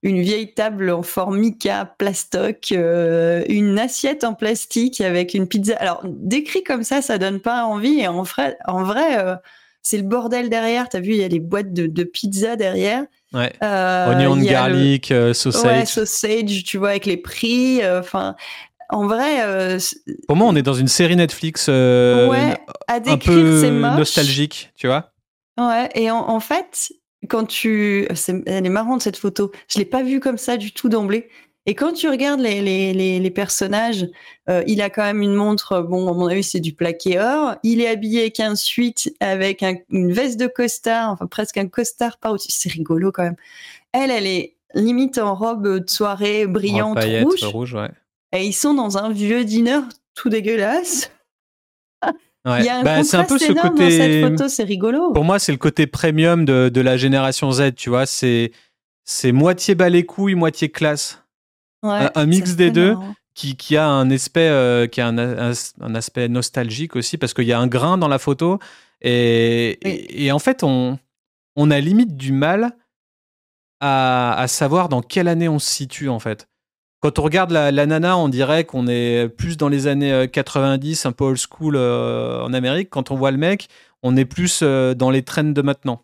une vieille table en formica, plastoc, euh, une assiette en plastique avec une pizza. Alors, décrit comme ça, ça donne pas envie. Et en vrai, en vrai c'est le bordel derrière. Tu as vu, il y a les boîtes de, de pizza derrière. Ouais. Onion, garlic, sausage. Ouais, sausage, tu vois, avec les prix. Enfin, en vrai. Euh, Pour moi, on est dans une série Netflix euh, un peu nostalgique, tu vois. Ouais, et en, fait, quand tu. elle est marrante cette photo. Je l'ai pas vue comme ça du tout d'emblée. Et quand tu regardes les, les, les, personnages, euh, il a quand même une montre, bon, à mon avis, c'est du plaqué or. Il est habillé qu'un suite avec une veste de costard, enfin presque un costard par-dessus. C'est rigolo quand même. Elle, elle est limite en robe de soirée brillante rouge. rouge ouais. Et ils sont dans un vieux dîner tout dégueulasse. Il y a un bah, c'est un peu ce côté. Dans cette photo, c'est rigolo. Pour moi, c'est le côté premium de, de, la génération Z. Tu vois, c'est c'est moitié bas les couilles, moitié classe. Ouais, un, mix des deux. Qui, qui, a un aspect euh, qui a un, un, aspect nostalgique aussi parce qu'il y a un grain dans la photo et, et, en fait on on a limite du mal à, à, savoir dans quelle année on se situe en fait quand on regarde la, nana, on dirait qu'on est plus dans les années 90, euh, un peu old school euh, en Amérique. Quand on voit le mec, on est plus euh, dans les trends de maintenant.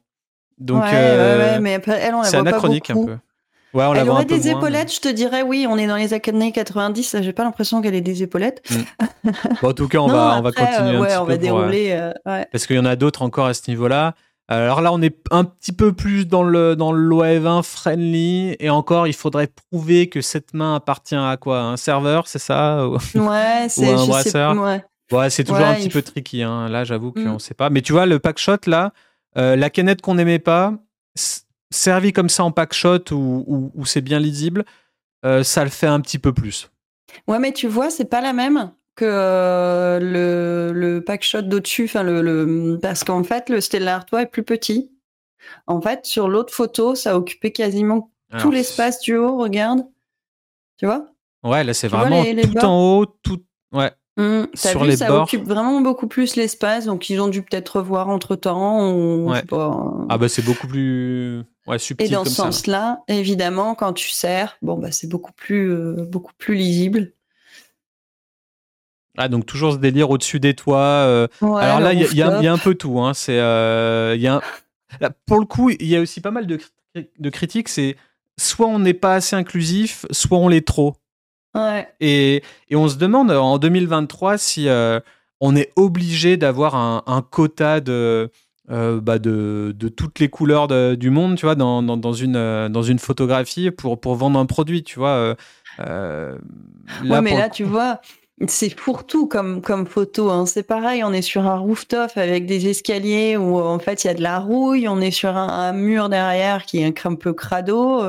Donc, ouais, mais elle, on la c'est anachronique un peu. Ouais, on elle aurait des épaulettes, je te dirais oui, on est dans les années 90, j'ai pas l'impression qu'elle ait des épaulettes. Mm. bon, en tout cas, on, va, on va continuer un petit on va dérouler. Parce qu'il y en a d'autres encore à ce niveau-là. Alors là, on est un petit peu plus dans le dans l'OF20 friendly et encore, il faudrait prouver que cette main appartient à quoi? Un serveur, c'est ça? Ouais, c'est un brasseur? ouais. c'est toujours un petit peu tricky. Hein. Là, j'avoue qu'on ne mm. sait pas. Mais tu vois, le pack shot là, euh, la canette qu'on n'aimait pas, servi comme ça en pack shot où, c'est bien lisible, euh, ça le fait un petit peu plus. Ouais, mais tu vois, c'est pas la même que euh, le, le pack shot d'au-dessus, enfin le, parce qu'en fait le Stella Artois est plus petit. En fait, sur l'autre photo, ça occupait quasiment tout l'espace du haut. Regarde, tu vois? Ouais, là c'est vraiment tout en haut, tout ouais. Mmh, sur les ça occupe vraiment beaucoup plus l'espace, donc ils ont dû peut-être revoir entre temps. Ouais. Ah bah c'est beaucoup plus ouais, subtil. Et dans ce sens-là, évidemment, quand tu sers, bon bah c'est beaucoup plus euh, beaucoup plus lisible. Ah, donc toujours ce délire au-dessus des toits. Euh. Alors là, il y, a un peu tout. Hein. C'est, euh, y a pour le coup, il y a aussi pas mal de, de critiques. C'est soit on n'est pas assez inclusif, soit on l'est trop. Ouais. Et, et, on se demande en 2023 si euh, on est obligé d'avoir un, un, quota de, bah de, de, toutes les couleurs du monde, tu vois, dans, dans, dans, une, dans une photographie pour, pour vendre un produit, tu vois. là, ouais, mais là, tu vois, c'est pour tout comme, comme photo. Hein. C'est pareil, on est sur un rooftop avec des escaliers où en fait il y a de la rouille. On est sur un, mur derrière qui est un peu crado.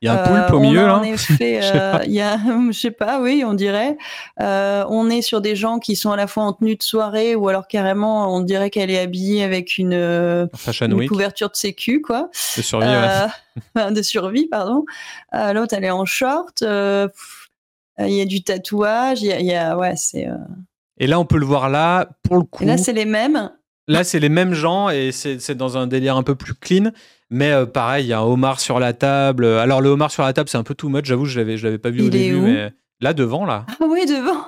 Il y a un poulpe au euh, milieu là. En effet, euh, il y a, je sais pas, oui, on dirait. Euh, on est sur des gens qui sont à la fois en tenue de soirée ou alors carrément, on dirait qu'elle est habillée avec une, une couverture de sécu, quoi. De survie, ouais. de survie, pardon. L'autre, elle est en short. Euh, il y a du tatouage, il y a, ouais, c'est. Euh, et là, on peut le voir là, pour le coup. là, c'est les mêmes. Là, c'est les mêmes gens et c'est dans un délire un peu plus clean. Mais euh, pareil, il y a un homard sur la table. Alors, le homard sur la table, c'est un peu too much, j'avoue, je l'avais, je l'avais pas vu au début. mais là, devant, là. Ah oui, devant.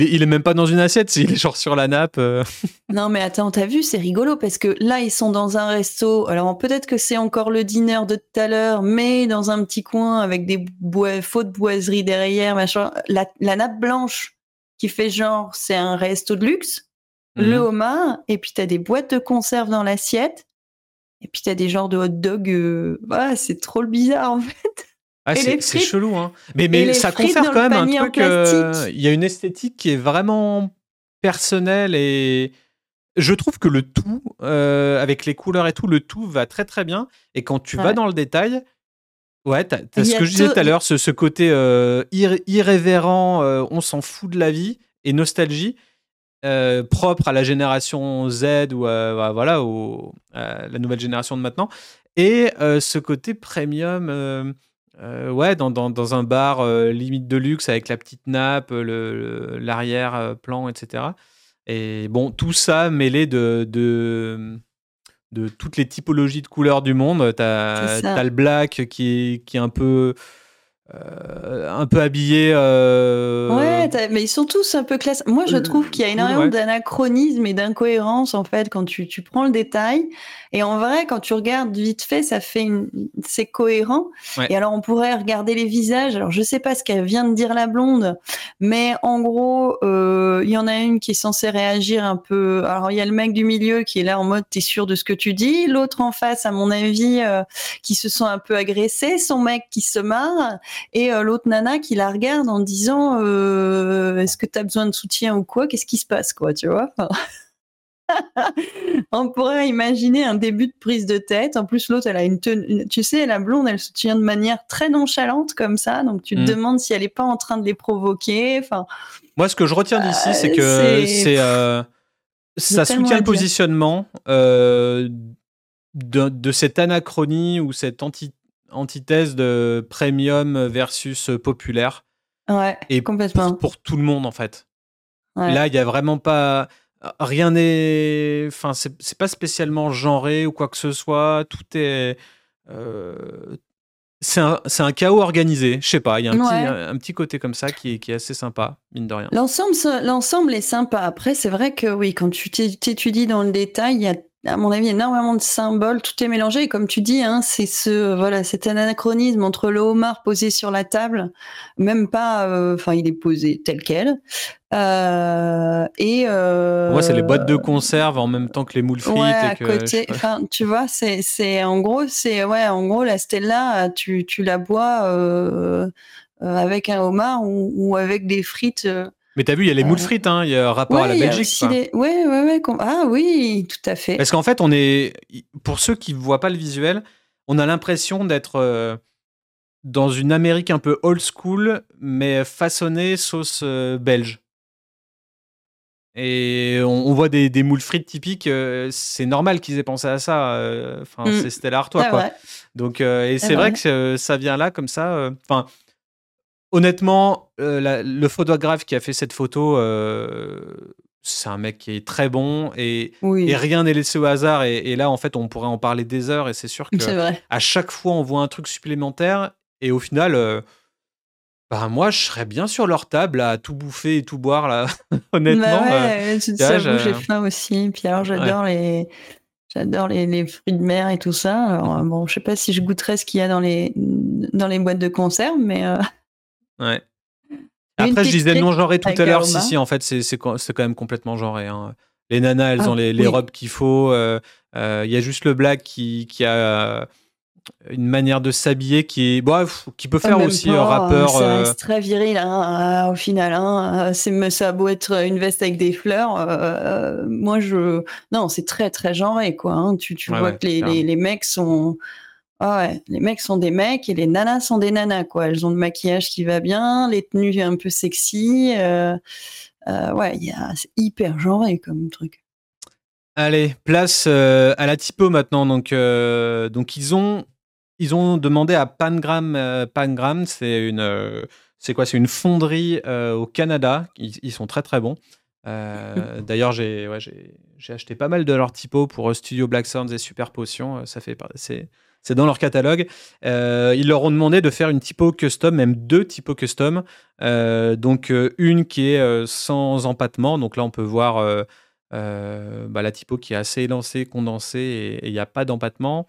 Il, est, même pas dans une assiette, il est genre sur la nappe. non, mais attends, t'as vu, c'est rigolo parce que là, ils sont dans un resto. Alors, peut-être que c'est encore le dîner de tout à l'heure, mais dans un petit coin avec des bois, fautes boiseries derrière, machin. La, nappe blanche qui fait genre, c'est un resto de luxe, le mhm. homard, et puis t'as des boîtes de conserve dans l'assiette, et puis t'as des genres de hot dog. Euh, c'est trop le bizarre en fait. Ah, c'est chelou, hein. Mais, mais ça confère quand même un truc. Euh, il y a une esthétique qui est vraiment personnelle et je trouve que le tout, euh, avec les couleurs et tout, le tout va très très bien. Et quand tu vas dans le détail, ouais, as ce que je disais tout à l'heure, ce, ce, côté euh, irrévérent, on s'en fout de la vie et nostalgie. propre à la génération Z ou voilà à la nouvelle génération de maintenant et ce côté premium euh, ouais, dans, dans, dans, un bar euh, limite de luxe avec la petite nappe, l'arrière-plan, euh, etc. Et bon, tout ça mêlé de, de, de toutes les typologies de couleurs du monde. Tu as, le black qui est, qui est un peu euh, un peu habillés. Euh... Ouais, mais ils sont tous un peu classe. Moi, je trouve qu'il y a énormément d'anachronisme et d'incohérence en fait quand tu, tu, prends le détail. Et en vrai, quand tu regardes vite fait, ça fait une... c'est cohérent. Et alors, on pourrait regarder les visages. Alors, je sais pas ce qu'elle vient de dire la blonde, mais en gros, euh, il y en a une qui est censée réagir un peu. Alors, il y a le mec du milieu qui est là en mode t'es sûr de ce que tu dis? L'autre en face, à mon avis, euh, qui se sent un peu agressé. Son mec qui se marre et euh, l'autre nana qui la regarde en disant euh, est-ce que tu as besoin de soutien ou quoi? Qu'est-ce qui se passe quoi Tu vois? On pourrait imaginer un début de prise de tête. En plus, l'autre, elle a une tenue. Tu sais, la blonde, elle se tient de manière très nonchalante comme ça. Donc, tu te mm. demandes si elle n'est pas en train de les provoquer. Enfin, Moi, ce que je retiens d'ici, c'est que euh, c'est ça soutient le positionnement de, de, cette anachronie ou cette antithèse de premium versus populaire. Ouais, et complètement. Pour, tout le monde, en fait. Là, il n'y a vraiment pas. Rien n'est. Enfin, c'est pas spécialement genré ou quoi que ce soit. Tout est. Euh, c'est un, un, chaos organisé, je sais pas, il y a un, petit, un, petit, côté comme ça qui est, qui est assez sympa, mine de rien. L'ensemble est sympa. Après, c'est vrai que oui, quand tu t'étudies dans le détail, il y a à mon avis, énormément de symboles, tout est mélangé. Et comme tu dis, hein, c'est ce voilà, cet anachronisme entre le homard posé sur la table, même pas, euh, enfin, il est posé tel quel. Euh, et euh, moi, c'est les boîtes de conserve en même temps que les moules frites. Ouais, côté, enfin, tu vois, c'est c'est en gros, c'est ouais, en gros, la Stella, tu tu la bois euh, avec un homard ou, ou avec des frites. Mais t'as vu, il y a les moules frites, hein, il y a un rapport à la Belgique. Oui, oui, oui. Ah oui, tout à fait. Parce qu'en fait, on est, pour ceux qui ne voient pas le visuel, on a l'impression d'être euh, dans une Amérique un peu old school, mais façonnée sauce euh, belge. Et on, voit des, moules frites typiques. Euh, c'est normal qu'ils aient pensé à ça. Enfin, mm. c'est Stella Artois, quoi. Donc, et c'est vrai. vrai. que ça vient là comme ça. Enfin honnêtement, euh, le photographe qui a fait cette photo, euh, c'est un mec qui est très bon et, rien n'est laissé au hasard. Et, là, en fait, on pourrait en parler des heures. Et c'est sûr que à chaque fois, on voit un truc supplémentaire. Et au final, euh, bah, moi, je serais bien sur leur table à tout bouffer et tout boire là. honnêtement, bah ouais, ça j'ai faim aussi. Puis alors, j'adore les. J'adore les, fruits de mer et tout ça. Alors, bon, je sais pas si je goûterais ce qu'il y a dans les, dans les boîtes de conserve, mais Ouais. Après, je disais non genré tout à l'heure. Si, si, en fait, c'est quand même complètement genré. Hein. Les nanas, elles ah, ont les, robes qu'il faut. Euh, euh, il y a juste le black qui, qui a une manière de s'habiller qui est bon, qui peut faire aussi un rappeur. Ça euh, reste très viril hein, au final. Hein. C'est ça a beau être une veste avec des fleurs. moi, je non, c'est très très genré quoi. Hein. Tu, tu vois que les, les, les, mecs sont ah ouais, les mecs sont des mecs et les nanas sont des nanas, quoi. Elles ont le maquillage qui va bien, les tenues un peu sexy. Euh, euh, ouais, c'est hyper genré comme truc. Allez, place euh, à la typo maintenant. Donc, donc ils ont ils ont demandé à Pangram. Pangram, c'est une c'est quoi? C'est une fonderie au Canada. Ils, sont très très bons. D'ailleurs, j'ai ouais, j'ai acheté pas mal de leurs typos pour Studio Black Sounds et Super Potion. Ça fait c'est c'est dans leur catalogue. Euh, ils leur ont demandé de faire une typo custom, même deux typos custom. Euh, donc euh, une qui est sans empattement. Donc là, on peut voir bah, la typo qui est assez élancée, condensée et il n'y a pas d'empattement.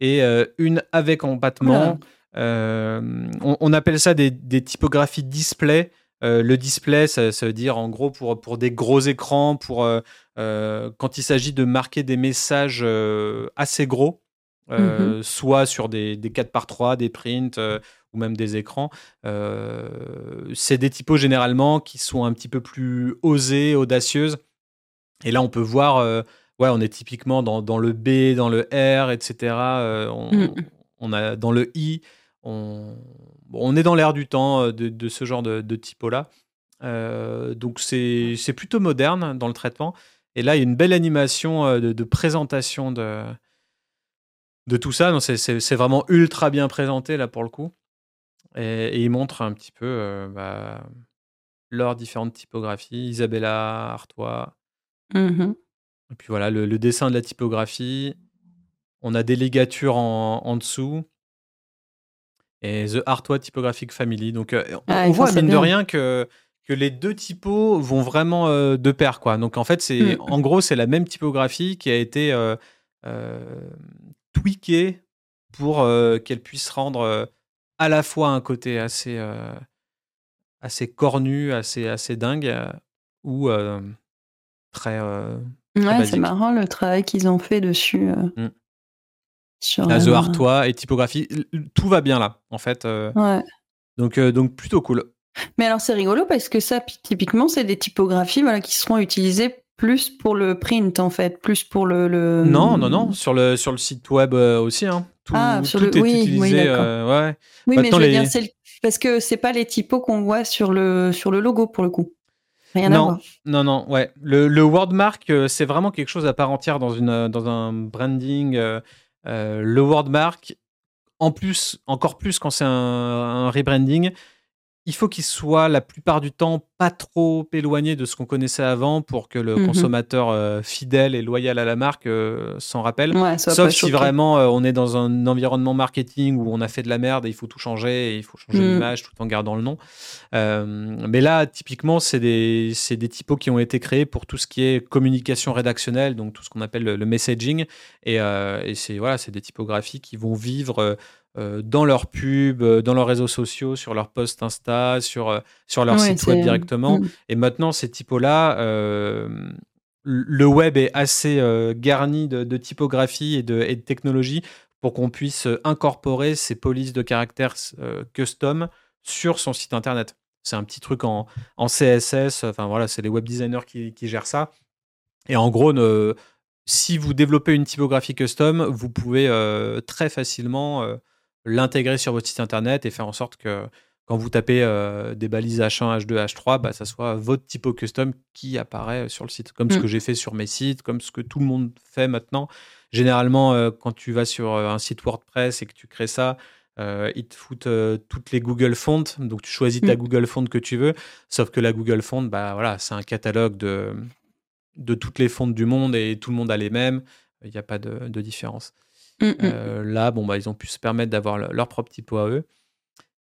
Et une avec empattement. On, appelle ça des, typographies display. le display, ça, veut dire en gros pour, pour des gros écrans, pour quand il s'agit de marquer des messages assez gros. Mmh euh, soit sur des, des 4 par 3 des prints euh, ou même des écrans. Euh, c'est des typos généralement qui sont un petit peu plus osées, audacieuses. Et là, on peut voir, ouais, on est typiquement dans, dans, le B, dans le R, etc. Mmh. On, a dans le I, on, on est dans l'air du temps de, de, ce genre de, de typo-là. donc c'est plutôt moderne dans le traitement. Et là, il y a une belle animation de, de présentation de, de tout ça. C'est vraiment ultra bien présenté là pour le coup. Et, il montre un petit peu euh, bah, leurs différentes typographies. Isabella, Artois. Mmh et puis voilà, le, dessin de la typographie. On a des ligatures en, dessous. Et The Artois Typographic Family. Donc euh, on, ah, voit, mine de rien, que, que les deux typos vont vraiment euh, de pair. Quoi. Donc en fait, c'est mmh. en gros, c'est la même typographie qui a été tweaker pour euh, qu'elle puisse rendre euh, à la fois un côté assez, euh, assez cornu, assez, assez dingue, ou très. ouais, c'est marrant le travail qu'ils ont fait dessus. Mmh. Sur la The Artois et typographie, tout va bien là, en fait. ouais. Donc, donc plutôt cool. Mais alors c'est rigolo parce que ça, typiquement, c'est des typographies voilà, qui seront utilisées plus pour le print en fait, plus pour le. Non, non, non, sur le, sur le site web euh, aussi. Hein. Tout, ah, sur le... est oui, utilisé. Oui, euh, ouais. oui mais je veux dire, parce que c'est pas les typos qu'on voit sur le, sur le logo pour le coup. Rien non, à voir. Non, non, ouais. Le, le wordmark, euh, c'est vraiment quelque chose à part entière dans, une, dans un branding. Le wordmark, en plus, encore plus quand c'est un, un rebranding, il faut qu'il soit la plupart du temps pas trop éloigné de ce qu'on connaissait avant pour que le Mhm. consommateur euh, fidèle et loyal à la marque euh, s'en rappelle. Ouais, Sauf si vraiment euh, on est dans un environnement marketing où on a fait de la merde et il faut tout changer et il faut changer Mm. l'image tout en gardant le nom. Mais là, typiquement, c'est des, des typos qui ont été créés pour tout ce qui est communication rédactionnelle, donc tout ce qu'on appelle le, le messaging. Et, et c'est voilà, c'est des typographies qui vont vivre dans leurs pubs, euh, dans leurs réseaux sociaux, sur leurs posts Insta, sur, euh, sur leur Ouais, site web directement. Mm. Et maintenant, ces typos-là, euh, le web est assez euh, garni de, de typographie et de, et de technologie pour qu'on puisse euh, incorporer ces polices de caractères euh, custom sur son site internet. C'est un petit truc en, en CSS, enfin voilà, c'est les web designers qui, qui gèrent ça. Et en gros, ne- si vous développez une typographie custom, vous pouvez euh, très facilement euh, l'intégrer sur votre site internet et faire en sorte que quand vous tapez euh, des balises H1, H2, H3, bah, ça soit votre typo custom qui apparaît sur le site, comme ce Mm. que j'ai fait sur mes sites, comme ce que tout le monde fait maintenant. Généralement, euh, quand tu vas sur euh, un site WordPress et que tu crées ça, euh, ils te foutent toutes les Google Fonts, donc tu choisis ta Mm. Google Font que tu veux, sauf que la Google Font, bah, voilà, c'est un catalogue de, de toutes les fontes du monde et tout le monde a les mêmes, il n'y a pas de, de différence. Mm, mm. Euh, là, bon, bah, ils ont pu se permettre d'avoir le- leur propre typo à eux.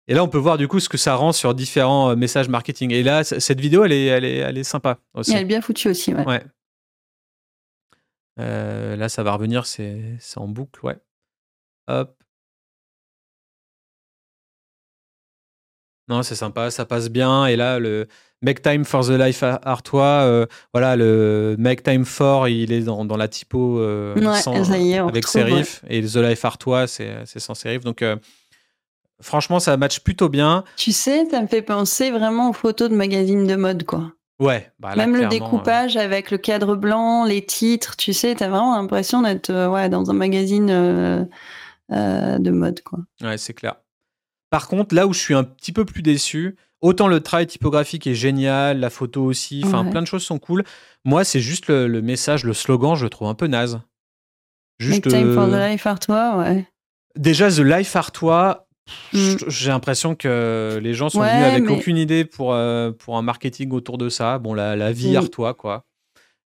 Et là, on peut voir du coup ce que ça rend sur différents euh, messages marketing. Et là, cette vidéo, elle est, elle est, elle est sympa aussi. Elle est bien foutue aussi, ouais. Ouais. Euh, là, ça va revenir, c'est c'est en boucle, ouais. Hop. Non, c'est sympa, ça passe bien. Et là, le Make Time for the Life Ar- Artois, euh, voilà, le Make Time for, il est dans, dans la typo euh, Ouais, sans- est, avec retrouve, serif. Et The Life Artois, c'est sans serif. Donc, euh, franchement, ça match plutôt bien. Tu sais, ça me fait penser vraiment aux photos de magazines de mode, quoi. Ouais, bah là, Même le euh, découpage avec le cadre blanc, les titres, tu sais, t'as vraiment l'impression d'être euh, ouais, dans un magazine euh, de mode, quoi. Ouais, c'est clair. Par contre, là où je suis un petit peu plus déçu, autant le travail typographique est génial, la photo aussi, enfin Ouais. plein de choses sont cool. Moi, c'est juste le, le message, le slogan, je le trouve un peu naze. Juste Make time for the euh, life Artois, ouais. déjà The Life Artois, Mm. j'ai l'impression que les gens sont Ouais, venus avec mais- aucune idée pour euh, pour un marketing autour de ça. Bon, la, la vie Mm. Artois, quoi.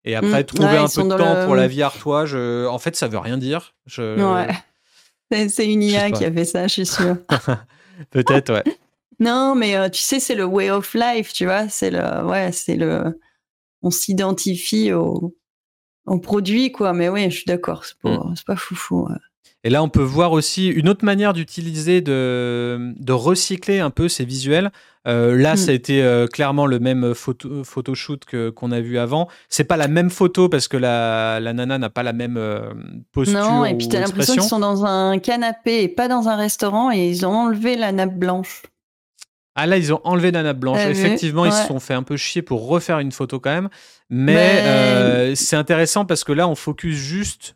Et après, Mm. trouver Ouais, un peu de temps le- pour la vie Artois, je... en fait, ça veut rien dire. Je... Ouais. C'est- une IA qui a fait ça, je suis sûre. Peut-être, ouais. non, mais euh, tu sais, c'est le way of life, tu vois. C'est le, ouais, c'est le, on s'identifie au, au produit, quoi. Mais oui, je suis d'accord, c'est pas, Mm. c'est pas foufou. ouais. Et là, on peut voir aussi une autre manière d'utiliser, de, de recycler un peu ces visuels. Euh, là, Mm. ça a été euh, clairement le même photo, photoshoot que, qu'on a vu avant. C'est pas la même photo parce que la, la nana n'a pas la même euh, posture Non, et puis t'as l'impression qu'ils sont dans un canapé et pas dans un restaurant et ils ont enlevé la nappe blanche. Ah là, ils ont enlevé la nappe blanche. Effectivement, ils se sont fait un peu chier pour refaire une photo quand même. Mais Ben- euh, c'est intéressant parce que là, on focus juste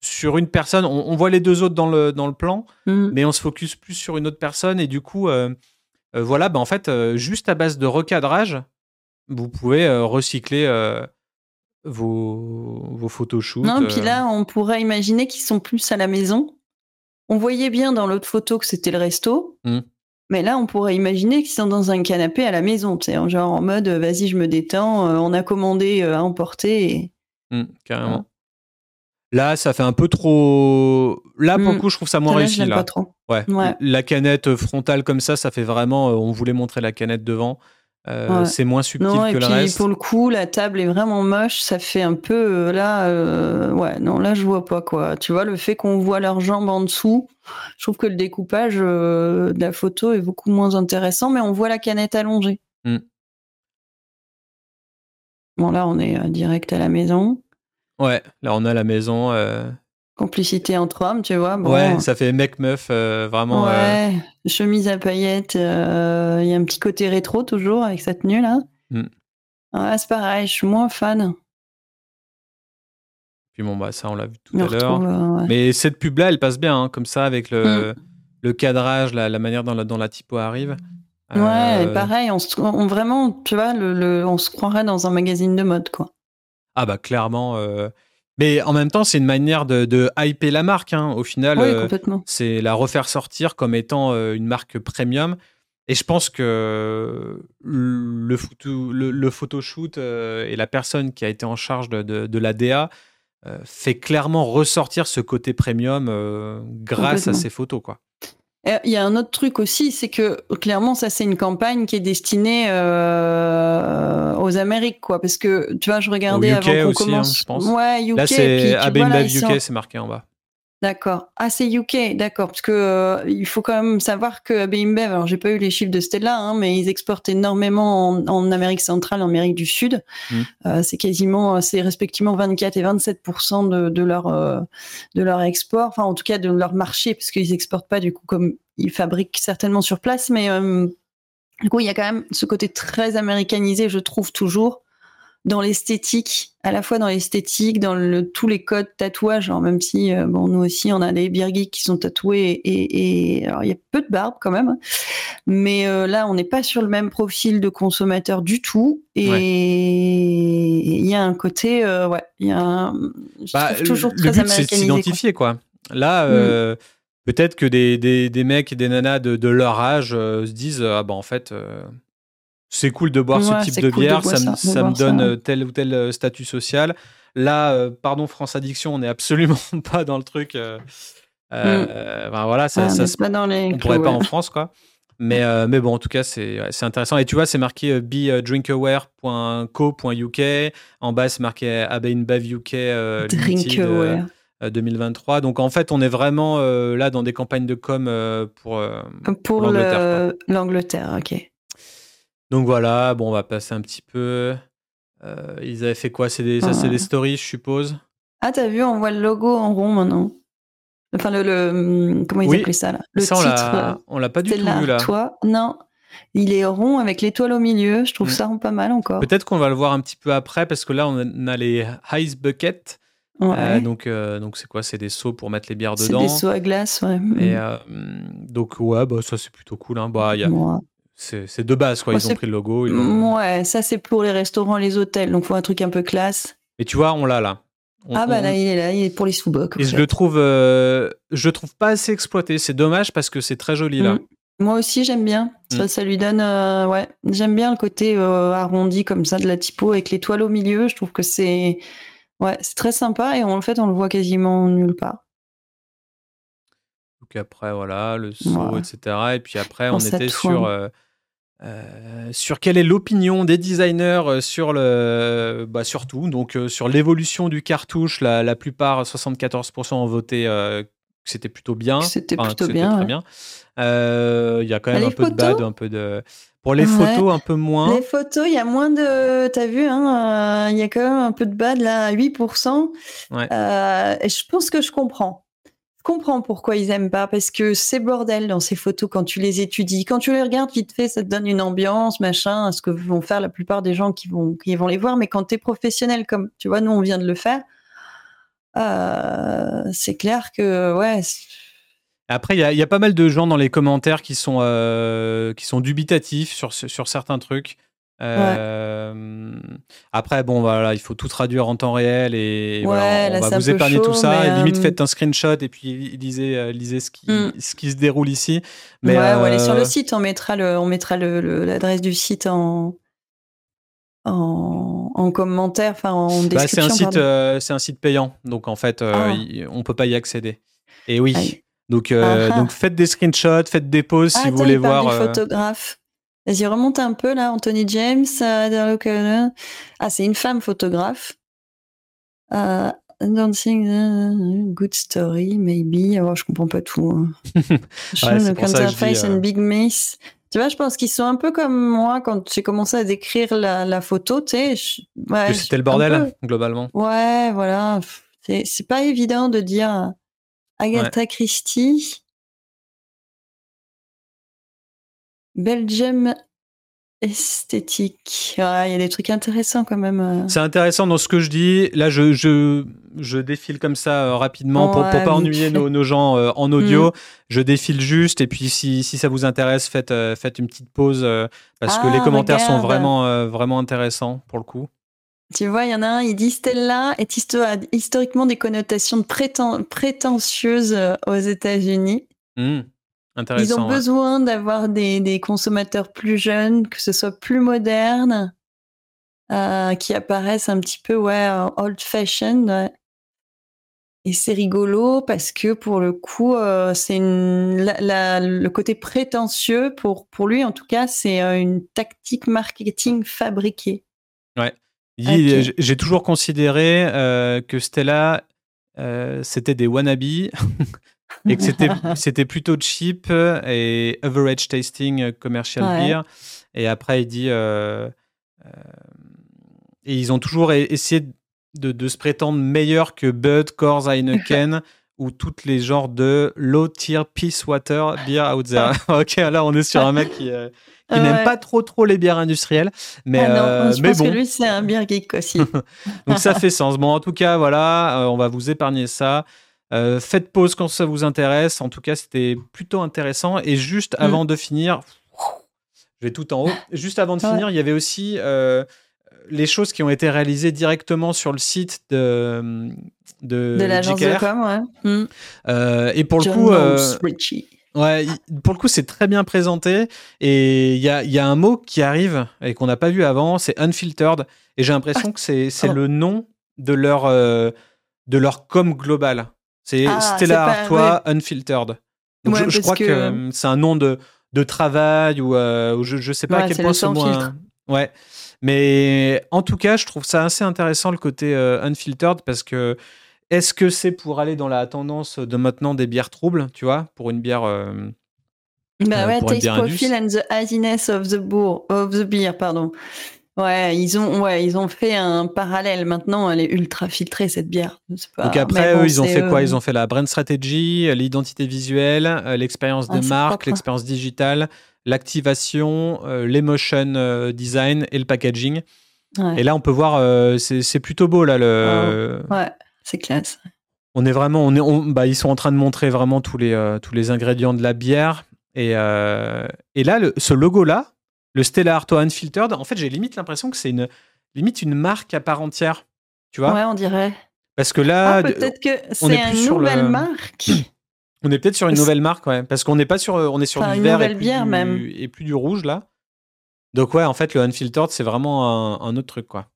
sur une personne. On, on voit les deux autres dans le, dans le plan. Mm. mais on se focus plus sur une autre personne et du coup euh, euh, voilà bah en fait euh, juste à base de recadrage vous pouvez recycler vos vos photoshoots Non, puis là, on pourrait imaginer qu'ils sont plus à la maison. On voyait bien dans l'autre photo que c'était le resto. Mm. Mais là, on pourrait imaginer qu'ils sont dans un canapé à la maison, tu sais, genre en mode, vas-y, je me détends, on a commandé à emporter. Et... Hmm, carrément là ça fait un peu trop là pour Mm. le coup je trouve ça moins réussi là pas trop. ouais. Ouais. la canette frontale comme ça ça fait vraiment euh, on voulait montrer la canette devant Euh, Ouais. c'est moins subtil Non, que le puis reste pour le coup, la table est vraiment moche. Ça fait un peu euh, là, euh, ouais, non, là je vois pas quoi. Tu vois, le fait qu'on voit leurs jambes en dessous, je trouve que le découpage euh, de la photo est beaucoup moins intéressant, mais on voit la canette allongée. Mm. Bon, là, on est euh, direct à la maison. Ouais là on a la maison euh, Complicité entre hommes, tu vois. Bon, ouais ça fait mec meuf euh, vraiment euh, ouais, chemise à paillettes. Il y a un petit côté rétro toujours avec cette tenue là. Mm. Ouais, c'est pareil, je suis moins fan. puis bon bah ça on l'a vu tout On à l'heure ouais. Mais cette pub-là, elle passe bien, hein, comme ça, avec le, le cadrage, la, la manière dont la, dont la typo arrive. Ouais, pareil, on, vraiment, tu vois, le, on se croirait dans un magazine de mode, quoi. Ah bah clairement. Mais en même temps, c'est une manière de, de, hyper la marque. Hein. Au final, c'est la refaire sortir comme étant une marque premium. Et je pense que le, photo, le, photoshoot et la personne qui a été en charge de, de, la DA fait clairement ressortir ce côté premium grâce à ces photos. Quoi. Il y a un autre truc aussi, c'est que clairement, ça c'est une campagne qui est destinée euh, aux Amériques, quoi. Parce que tu vois, je regardais avant qu'on hein, commence. je pense. Ouais, UK. Là, c'est Abenbev UK, c'est marqué en bas. D'accord. Ah, c'est UK, d'accord. Parce que euh, il faut quand même savoir que BMBev, alors j'ai pas eu les chiffres de Stella, hein, mais ils exportent énormément en, Amérique centrale, en Amérique du Sud. Mmh. Euh, c'est quasiment, c'est respectivement 24 et 27 de, de leur euh, de leur export, enfin en tout cas de leur marché, parce qu'ils exportent pas du coup comme ils fabriquent certainement sur place, mais du coup il y a quand même ce côté très américanisé, je trouve toujours dans l'esthétique, à la fois dans l'esthétique, dans le, tous les codes tatouages, même si euh, bon nous aussi on a des birgis qui sont tatoués et, et alors il y a peu de barbe quand même, mais euh, là on n'est pas sur le même profil de consommateur du tout. Et il y a un côté euh, ouais il y a un, bah, toujours le, but c'est de s'identifier quoi. Là mm. peut-être que des, des, des, mecs et des nanas de, de leur âge se disent ah bah en fait c'est cool de boire ce type de bière, ça, me, donne euh, tel ou tel euh, statut social. Là, euh, pardon, France Addiction, on n'est absolument pas dans le truc. Euh, mm. voilà, ça, ça pas dans les on pourrait pas en France, quoi. Mais, mais bon, en tout cas, c'est intéressant. Et tu vois, c'est marqué bedrinkaware.co.uk. En bas, c'est marqué Abeinbev UK Drinkaware. 2023. Donc en fait, on est vraiment là dans des campagnes de com pour, pour l'Angleterre. ok. Donc voilà, bon, on va passer un petit peu. Euh, ils avaient fait quoi? C'est des, Ça, c'est des stories, je suppose? Ah, t'as vu, on voit le logo en rond maintenant. Enfin, le. Hum, comment ils appellent ça là? Le ça, titre. On l'a pas du tout vu là. Toi, non. Il est rond avec l'étoile au milieu. Je trouve mm. ça pas mal encore. Peut-être qu'on va le voir un petit peu après parce que là, on a les Ice Bucket. Euh, donc, euh, donc c'est quoi? C'est des seaux pour mettre les bières dedans. C'est des seaux à glace, ouais. Et donc ouais, bah ça c'est plutôt cool. Hein. Bah, y a, c'est de base, quoi. Ils ont pris le logo. Ouais, ça c'est pour les restaurants, les hôtels. Donc, faut un truc un peu classe. Et tu vois, on l'a là. ah bah là, il est là, il est pour les sous-bocs. Et je le trouve, euh, je le trouve pas assez exploité. C'est dommage parce que c'est très joli là. Mm. Moi aussi, j'aime bien. Ça, mm. ça, lui donne, euh, ouais, j'aime bien le côté euh, arrondi comme ça de la typo avec l'étoile au milieu. Je trouve que c'est, ouais, c'est très sympa et en fait, on le voit quasiment nulle part. Donc après, voilà, le saut, etc. Et puis après, on était sur euh, sur quelle est l'opinion des designers euh, sur le, bah surtout donc euh, sur l'évolution du cartouche. La, la plupart, 74% ont voté que c'était plutôt bien. C'était plutôt bien. Très bien. Il y a quand même un peu de bad, un peu de. Pour les photos, un peu moins. Les photos, il y a moins de. T'as vu, hein, il y a quand même un peu de bad là, à 8%. Ouais. et je pense que je comprends comprends pourquoi ils aiment pas, parce que c'est bordel dans ces photos quand tu les étudies. Quand tu les regardes vite fait, ça te donne une ambiance, machin, ce que vont faire la plupart des gens qui vont, qui vont les voir. Mais quand tu es professionnel, comme tu vois, nous, on vient de le faire, euh, c'est clair que, ouais. Après, il y, a pas mal de gens dans les commentaires qui sont, euh, qui sont dubitatifs sur, sur certains trucs. Euh, après, bon, voilà, il faut tout traduire en temps réel et voilà, on, va vous épargner tout ça. limite, euh, faites un screenshot et puis lisez, euh, lisez ce, qui, mm. ce qui se déroule ici. Mais, ouais, ou allez sur le site, on mettra le, on mettra l'adresse du site en, en, en commentaire, enfin en description. Bah, c'est un site, c'est un site payant, donc en fait, ah. on peut pas y accéder. Et oui. Donc, ah, ah. donc faites des screenshots, faites des pauses si vous voulez voir. Du photographe. Vas-y, remonte un peu là, Anthony James. Euh, ah, c'est une femme photographe. Uh, dancing, uh, good story, maybe. Oh, je comprends pas tout. Hein. ouais, face and euh, big miss. Tu vois, je pense qu'ils sont un peu comme moi quand j'ai commencé à décrire la, la photo, tu sais. Ouais, c'était le bordel, globalement. Ouais, voilà. C'est pas évident de dire Agatha Christie. Belgium esthétique. Il y a des trucs intéressants quand même. Euh. C'est intéressant dans ce que je dis. Là, je, je, je défile comme ça euh, rapidement pour, pour pas ennuyer nos, nos, gens euh, en audio. Mm. Je défile juste et puis si, si ça vous intéresse, faites, faites une petite pause parce que les ah, commentaires sont vraiment, vraiment intéressants pour le coup. Tu vois, il y en a un, il dit Stella est historiquement des connotations de prétentieuses aux États-Unis. Mmh. Ils ont besoin d'avoir des, consommateurs plus jeunes, que ce soit plus moderne, euh, qui apparaissent un petit peu ouais, old-fashioned. Et c'est rigolo parce que pour le coup, euh, c'est le côté prétentieux, pour, pour lui en tout cas, c'est euh, une tactique marketing fabriquée. Ouais. J'ai toujours considéré que Stella, c'était des wannabes et que c'était, c'était plutôt cheap et average tasting commercial beer. Et après, il dit. Euh, euh, et ils ont toujours essayé de, de, se prétendre meilleur que Bud, Coors, Heineken ou toutes les genres de low tier peace water beer out there. ok, là, on est sur un mec qui. Euh, qui n'aime pas trop trop les bières industrielles. Mais, ah non, je pense que lui, c'est un beer geek aussi. Donc ça fait sens. Bon, en tout cas, voilà, on va vous épargner ça. Euh, faites pause quand ça vous intéresse. En tout cas, c'était plutôt intéressant. Et juste mm. avant de finir, je vais tout en haut. Juste avant de finir, il y avait aussi euh, les choses qui ont été réalisées directement sur le site de de, de l'agence de com, ouais. Mm. Euh, et pour le coup, ouais, pour le coup, c'est très bien présenté. Et il y a, y a, un mot qui arrive et qu'on n'a pas vu avant, c'est unfiltered. Et j'ai l'impression ah. que c'est oh. le nom de leur de leur com global. C'est ah, Stella Artois Unfiltered. je, crois que, hum, c'est un nom de, de travail ou, euh, je, ne sais pas à quel point ce mot. Ouais. Mais en tout cas, je trouve ça assez intéressant le côté euh, unfiltered parce que est-ce que c'est pour aller dans la tendance de maintenant des bières troubles, tu vois, pour une bière. Euh, bah ouais, taste profile and the haziness of the, of the beer, pardon. Ouais, ils ont, ouais, ils ont fait un parallèle. Maintenant, elle est ultra filtrée, cette bière. Donc après, eux, ils ont fait quoi? Ils ont fait la brand strategy, l'identité visuelle, euh, l'expérience de ah, marque, l'expérience digitale, l'activation, euh, l'emotion euh, design et le packaging. Et là, on peut voir, c'est plutôt beau, là. Le... Ouais, c'est classe. On est vraiment, on est, bah, ils sont en train de montrer vraiment tous les, tous les ingrédients de la bière. Et, et là, le, ce logo-là, le Stella Artois Unfiltered, en fait, j'ai limite l'impression que c'est une limite une marque à part entière. Tu vois Ouais, on dirait. Parce que là, ah, peut-être que c'est une nouvelle marque. On est peut-être sur une nouvelle marque, ouais. Parce qu'on n'est pas sur, on est sur du vert et plus, bière, du, même. et plus du rouge là. Donc ouais, en fait, le unfiltered, c'est vraiment un, autre truc, quoi.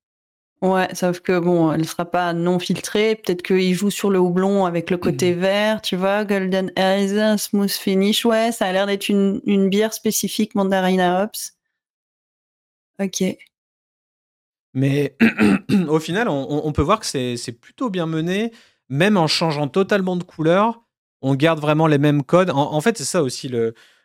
Ouais, sauf que bon, elle sera pas non filtrée. Peut-être qu'il joue sur le houblon avec le côté vert, tu vois, golden eyes, smooth finish. Ouais, ça a l'air d'être une, une bière spécifique Mandarina Hops. Ok. Mais au final, on, peut voir que c'est plutôt bien mené, même en changeant totalement de couleur. On garde vraiment les mêmes codes. En, fait, c'est ça aussi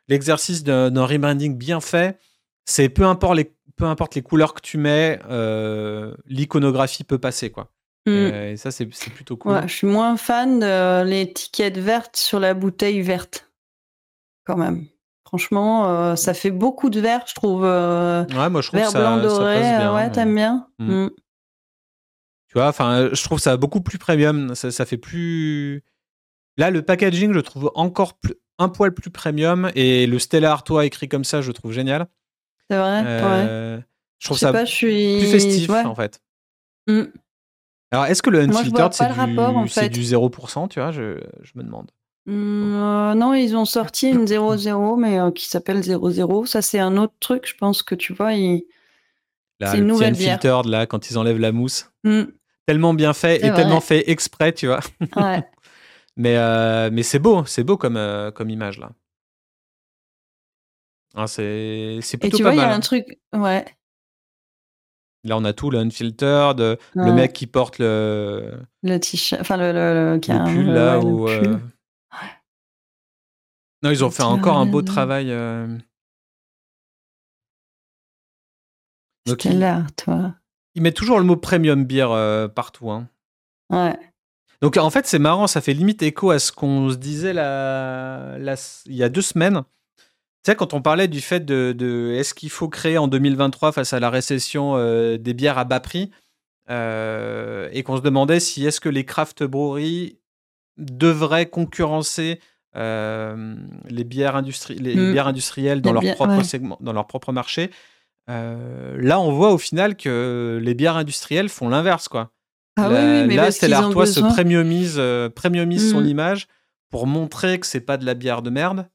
l'exercice d'un rebranding bien fait. C'est peu importe les peu importe les couleurs que tu mets, euh, l'iconographie peut passer quoi. Et, mmh. ça c'est plutôt cool. je suis moins fan de l'étiquette verte sur la bouteille verte, quand même. Franchement, euh, ça fait beaucoup de verre, je trouve. Euh, ouais, moi je trouve vert, ça, blanc, doré. bien, ouais, t'aimes bien? Mm. Mm. Tu vois, enfin, je trouve ça beaucoup plus premium. Ça, fait plus. Là, le packaging, je trouve encore plus, un poil plus premium. Et le Stella Artois écrit comme ça, je trouve génial. C'est vrai. Euh, ouais. Je trouve ça plus festif, en fait. Mm. Alors, est-ce que le Unfiltered, c'est du, du 0%, tu vois je, je me demande. Mmh, euh, non, ils ont sorti une 0-0, mais euh, qui s'appelle 0-0. Ça, c'est un autre truc, je pense que tu vois. c'est une nouvelle bière. là, quand ils enlèvent la mousse. Mmh. Tellement bien fait et tellement fait exprès, tu vois. mais euh, mais c'est beau, c'est beau comme, comme image, là. Ah, c'est plutôt et tu vois, il y a un truc. Ouais. Là, on a tout, le unfiltered, le mec qui porte le. Le t-shirt, enfin, le, le, pull, là, ou. Non, ils ont fait encore un beau travail. Euh... Donc, là, toi. Ils mettent toujours le mot premium beer euh, partout. Hein. Ouais. Donc en fait, c'est marrant, ça fait limite écho à ce qu'on se disait la... il y a deux semaines. Tu sais, quand on parlait du fait de, est-ce qu'il faut créer en 2023 face à la récession des bières à bas prix et qu'on se demandait si est-ce que les craft breweries devraient concurrencer les bières, les mmh. bières industrielles dans leur, propre segment, dans leur propre marché. là, on voit au final que les bières industrielles font l'inverse, quoi. Ah oui, mais là, Stella Artois se premiumise, premiumise son mmh. image pour montrer que c'est pas de la bière de merde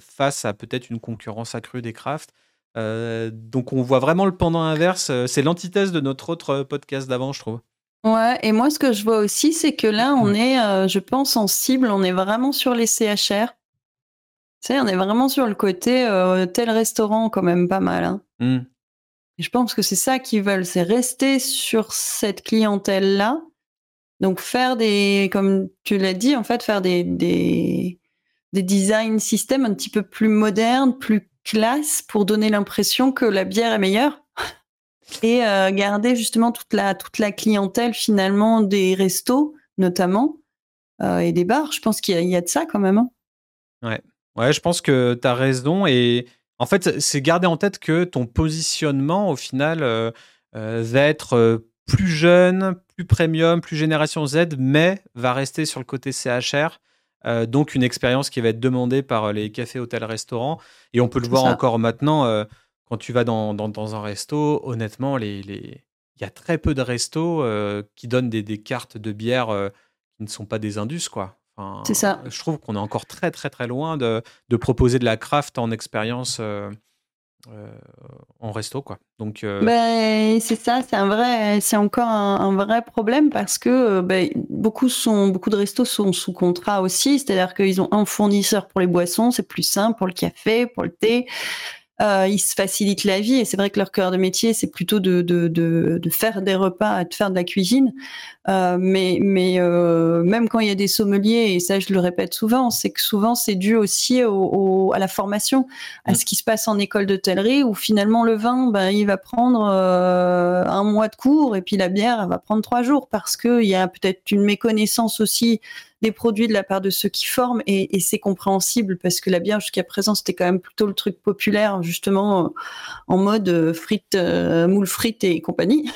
face à peut-être une concurrence accrue des crafts. donc on voit vraiment le pendant inverse. C'est l'antithèse de notre autre podcast d'avant, je trouve. Ouais, et moi, ce que je vois aussi, c'est que là, on est, euh, je pense, en cible, on est vraiment sur les CHR. Tu sais, on est vraiment sur le côté euh, tel restaurant, quand même pas mal. Hein. Mmh. Et je pense que c'est ça qu'ils veulent, c'est rester sur cette clientèle-là. Donc faire des, comme tu l'as dit, en fait, faire des, des, des design systèmes un petit peu plus modernes, plus classe, pour donner l'impression que la bière est meilleure et euh, garder justement toute la, toute la clientèle finalement des restos notamment euh, et des bars. Je pense qu'il y, a de ça quand même. Hein. Ouais. ouais, je pense que tu as raison. Et en fait, c'est garder en tête que ton positionnement au final euh, va être plus jeune, plus premium, plus génération Z, mais va rester sur le côté CHR. donc une expérience qui va être demandée par les cafés, hôtels, restaurants. Et on peut le voir encore maintenant quand tu vas dans, dans, un resto, honnêtement, les, les... il y a très peu de restos euh, qui donnent des, des, cartes de bière euh, qui ne sont pas des indus, quoi. c'est ça. Je trouve qu'on est encore très, très, très loin de, de proposer de la craft en expérience euh, en resto, quoi. Donc, ben, c'est ça, c'est un vrai, c'est encore un, vrai problème parce que ben, beaucoup sont, beaucoup de restos sont sous contrat aussi, c'est-à-dire qu'ils ont un fournisseur pour les boissons, c'est plus simple pour le café, pour le thé. Euh, ils se facilitent la vie et c'est vrai que leur cœur de métier c'est plutôt de, de, de, de, faire des repas, de faire de la cuisine. Euh, mais mais euh, même quand il y a des sommeliers et ça je le répète souvent, c'est que souvent c'est dû aussi au, à la formation, à mm. ce qui se passe en école d'hôtellerie où finalement le vin ben il va prendre un mois de cours et puis la bière elle va prendre trois jours parce que il y a peut-être une méconnaissance aussi des produits de la part de ceux qui forment et, c'est compréhensible parce que la bière jusqu'à présent c'était quand même plutôt le truc populaire justement en mode euh, frites, euh, moule frites et compagnie.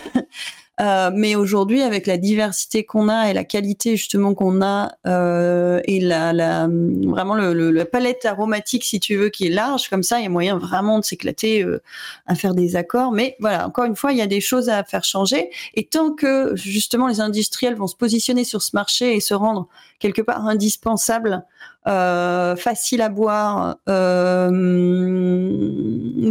Euh, mais aujourd'hui, avec la diversité qu'on a et la qualité justement qu'on a euh, et la, la vraiment le, le, la palette aromatique, si tu veux, qui est large comme ça, il y a moyen vraiment de s'éclater euh, à faire des accords. Mais voilà, encore une fois, il y a des choses à faire changer. Et tant que justement les industriels vont se positionner sur ce marché et se rendre quelque part indispensable euh, facile à boire, euh,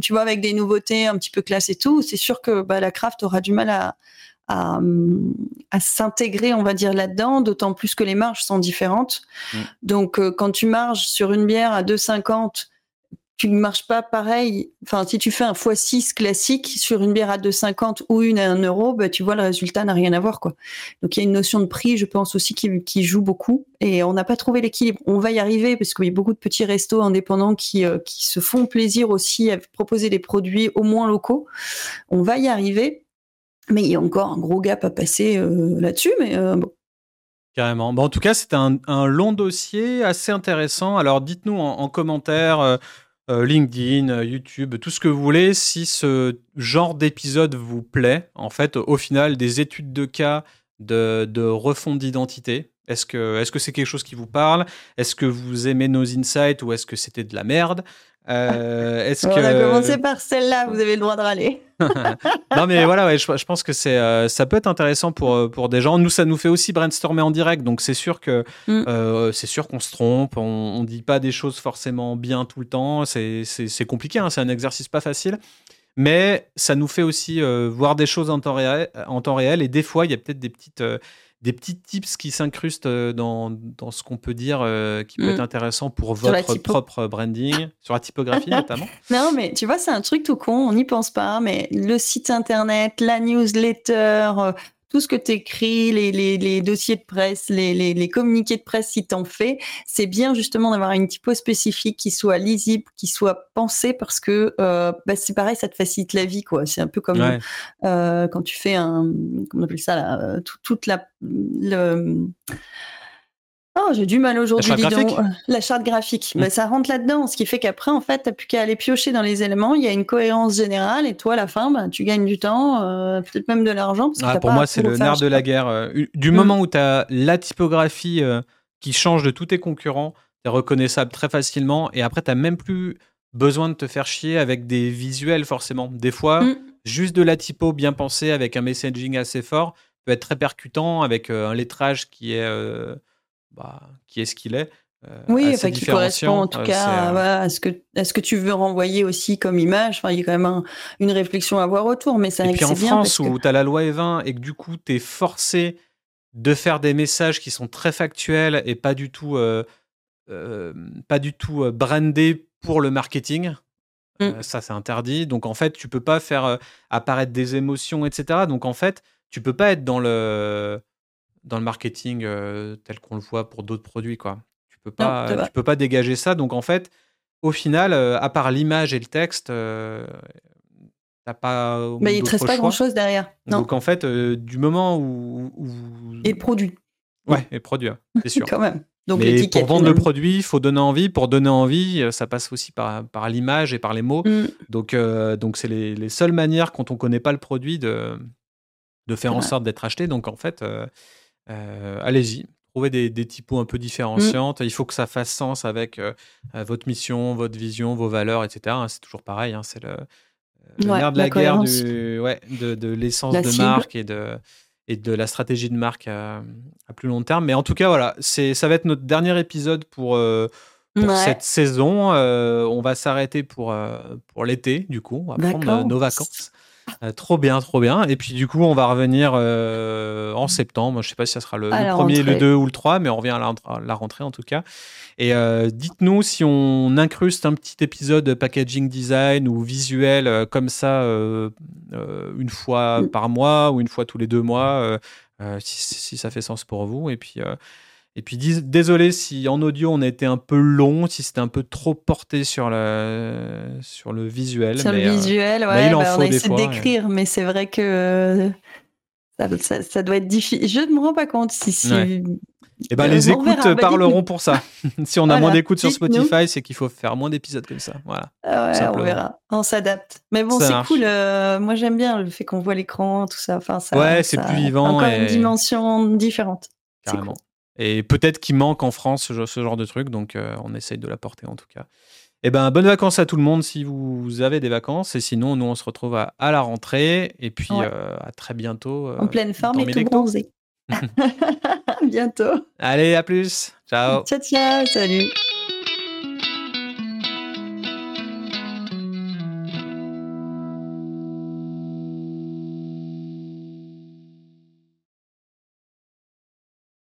tu vois, avec des nouveautés un petit peu classe et tout, c'est sûr que bah, la craft aura du mal à, à, s'intégrer, on va dire, là-dedans, d'autant plus que les marges sont différentes. Mm. Donc, euh, quand tu marges sur une bière à 2,50, tu ne marches pas pareil. Enfin, si tu fais un x6 classique sur une bière à 2,50 ou une à 1 euro, bah, tu vois, le résultat n'a rien à voir. Quoi. Donc, il y a une notion de prix, je pense aussi, qui, joue beaucoup. Et on n'a pas trouvé l'équilibre. On va y arriver parce qu'il y a beaucoup de petits restos indépendants qui, euh, qui se font plaisir aussi à proposer des produits au moins locaux. On va y arriver. Mais il y a encore un gros gap à passer euh, là-dessus, mais euh. Carrément. Bon, en tout cas, c'est un, long dossier assez intéressant. Alors, dites-nous en, commentaire, euh, LinkedIn, YouTube, tout ce que vous voulez, si ce genre d'épisode vous plaît. En fait, au final, des études de cas de, de refonte d'identité. Est-ce que est-ce que c'est quelque chose qui vous parle? Est-ce que vous aimez nos insights ou est-ce que c'était de la merde? Euh, est-ce On a commencé par celle-là, vous avez le droit de râler. non mais voilà, ouais, je, pense que c'est, euh, ça peut être intéressant pour, euh, pour des gens. Nous, ça nous fait aussi brainstormer en direct, donc c'est sûr que mm. c'est sûr qu'on se trompe, on, ne dit pas des choses forcément bien tout le temps. C'est, c'est, compliqué, hein, c'est un exercice pas facile. Mais ça nous fait aussi voir des choses en temps, réel, en temps réel. Et des fois, il y a peut-être des petites, des petits tips qui s'incrustent euh, dans, dans ce qu'on peut dire euh, qui peut être mm. intéressant pour votre propre branding, sur la typographie notamment. Non, mais tu vois, c'est un truc tout con, on n'y pense pas, mais le site internet, la newsletter, euh, tout ce que tu écris, les, les, les, dossiers de presse, les, les, les communiqués de presse, si tu en fais, c'est bien justement d'avoir une typo spécifique qui soit lisible, qui soit pensée parce que euh, bah, c'est pareil, ça te facilite la vie. quoi. C'est un peu comme euh, quand tu fais un, comment on appelle ça, là, euh, toute la... Le, Oh, j'ai du mal aujourd'hui, dis donc. La charte graphique. Mmh. ça rentre là-dedans, ce qui fait qu'après, en fait, t'as plus qu'à aller piocher dans les éléments. Il y a une cohérence générale et toi, à la fin, bah, tu gagnes du temps, euh, peut-être même de l'argent. Ah, pour moi, c'est le nerf de la guerre. Euh, du mmh. moment où tu as la typographie euh, qui change de tous tes concurrents, tu es reconnaissable très facilement. Et après, tu même plus besoin de te faire chier avec des visuels, forcément. Des fois, mmh. juste de la typo bien pensée avec un messaging assez fort peut être très percutant avec un lettrage qui est bah, qui est ce qu'il est. Euh, oui, qui correspond en tout cas à, ce que, à ce que tu veux renvoyer aussi comme image. Enfin, il y a quand même une réflexion à avoir autour. Mais ça, et puis en France, où tu as la loi E20 et que du coup, tu es forcé de faire des messages qui sont très factuels et pas du tout, euh, euh, pas du tout brandés pour le marketing. Mmh. ça, c'est interdit. Donc, en fait, tu peux pas faire apparaître des émotions, etc. Donc, en fait, tu peux pas être dans le dans le marketing tel qu'on le voit pour d'autres produits. Quoi. Tu peux pas, tu peux pas dégager ça. Donc en fait, au final, à part l'image et le texte, t'as pas. Mais il ne reste pas grand chose derrière. Donc en fait, du moment où, Et le produit. Ouais, et le produit, c'est sûr. Quand même. Donc Mais pour vendre le produit, il faut donner envie. Pour donner envie, ça passe aussi par, par l'image et par les mots. Mmh. Donc, donc c'est les, les, seules manières, quand on ne connaît pas le produit, de, de faire en sorte d'être acheté. Donc en fait, euh, allez-y, trouvez des, des, typos un peu différenciantes. Il faut que ça fasse sens avec euh, euh, votre mission, votre vision, vos valeurs, etc. C'est toujours pareil. Hein, c'est le, nerf de la, guerre du, ouais, de, de l'essence de marque et de, et de la stratégie de marque à, plus long terme. Mais en tout cas, voilà, c'est, ça va être notre dernier épisode pour, pour cette saison. on va s'arrêter pour, pour l'été, du coup. On va prendre nos vacances. Euh, trop bien, trop bien. Et puis du coup, on va revenir euh, en septembre. Je sais pas si ça sera le, premier, le 2 ou le 3, mais on revient à la, rentrée en tout cas. Et euh, dites-nous si on incruste un petit épisode packaging design ou visuel comme ça une fois mm. par mois ou une fois tous les deux mois, si, si, ça fait sens pour vous. Et puis et puis désolé si en audio on a été un peu long, si c'était un peu trop porté sur le, sur le visuel. Sur le euh, visuel, ouais, il en bah, faut on a essayé d'écrire, mais c'est vrai que ça, ça, doit être difficile. Je ne me rends pas compte si. si... Eh ben, les écoutes bah, parleront pour ça. si on a moins d'écoutes sur Spotify, c'est qu'il faut faire moins d'épisodes comme ça. Voilà. Ah on verra. On s'adapte. Mais bon, c'est cool. Euh, moi, j'aime bien le fait qu'on voit l'écran, tout ça. Enfin, ça ouais, c'est plus vivant. Encore une dimension différente. Carrément. Et peut-être qu'il manque en France ce, genre de truc, donc euh, on essaye de l'apporter en tout cas. Eh ben, bonnes vacances à tout le monde si vous avez des vacances. Et sinon, nous, on se retrouve à, la rentrée. Et puis, euh, à très bientôt. Euh, en pleine forme et tout bronzé. bientôt. Allez, à plus. Ciao. Ciao, ciao. Salut.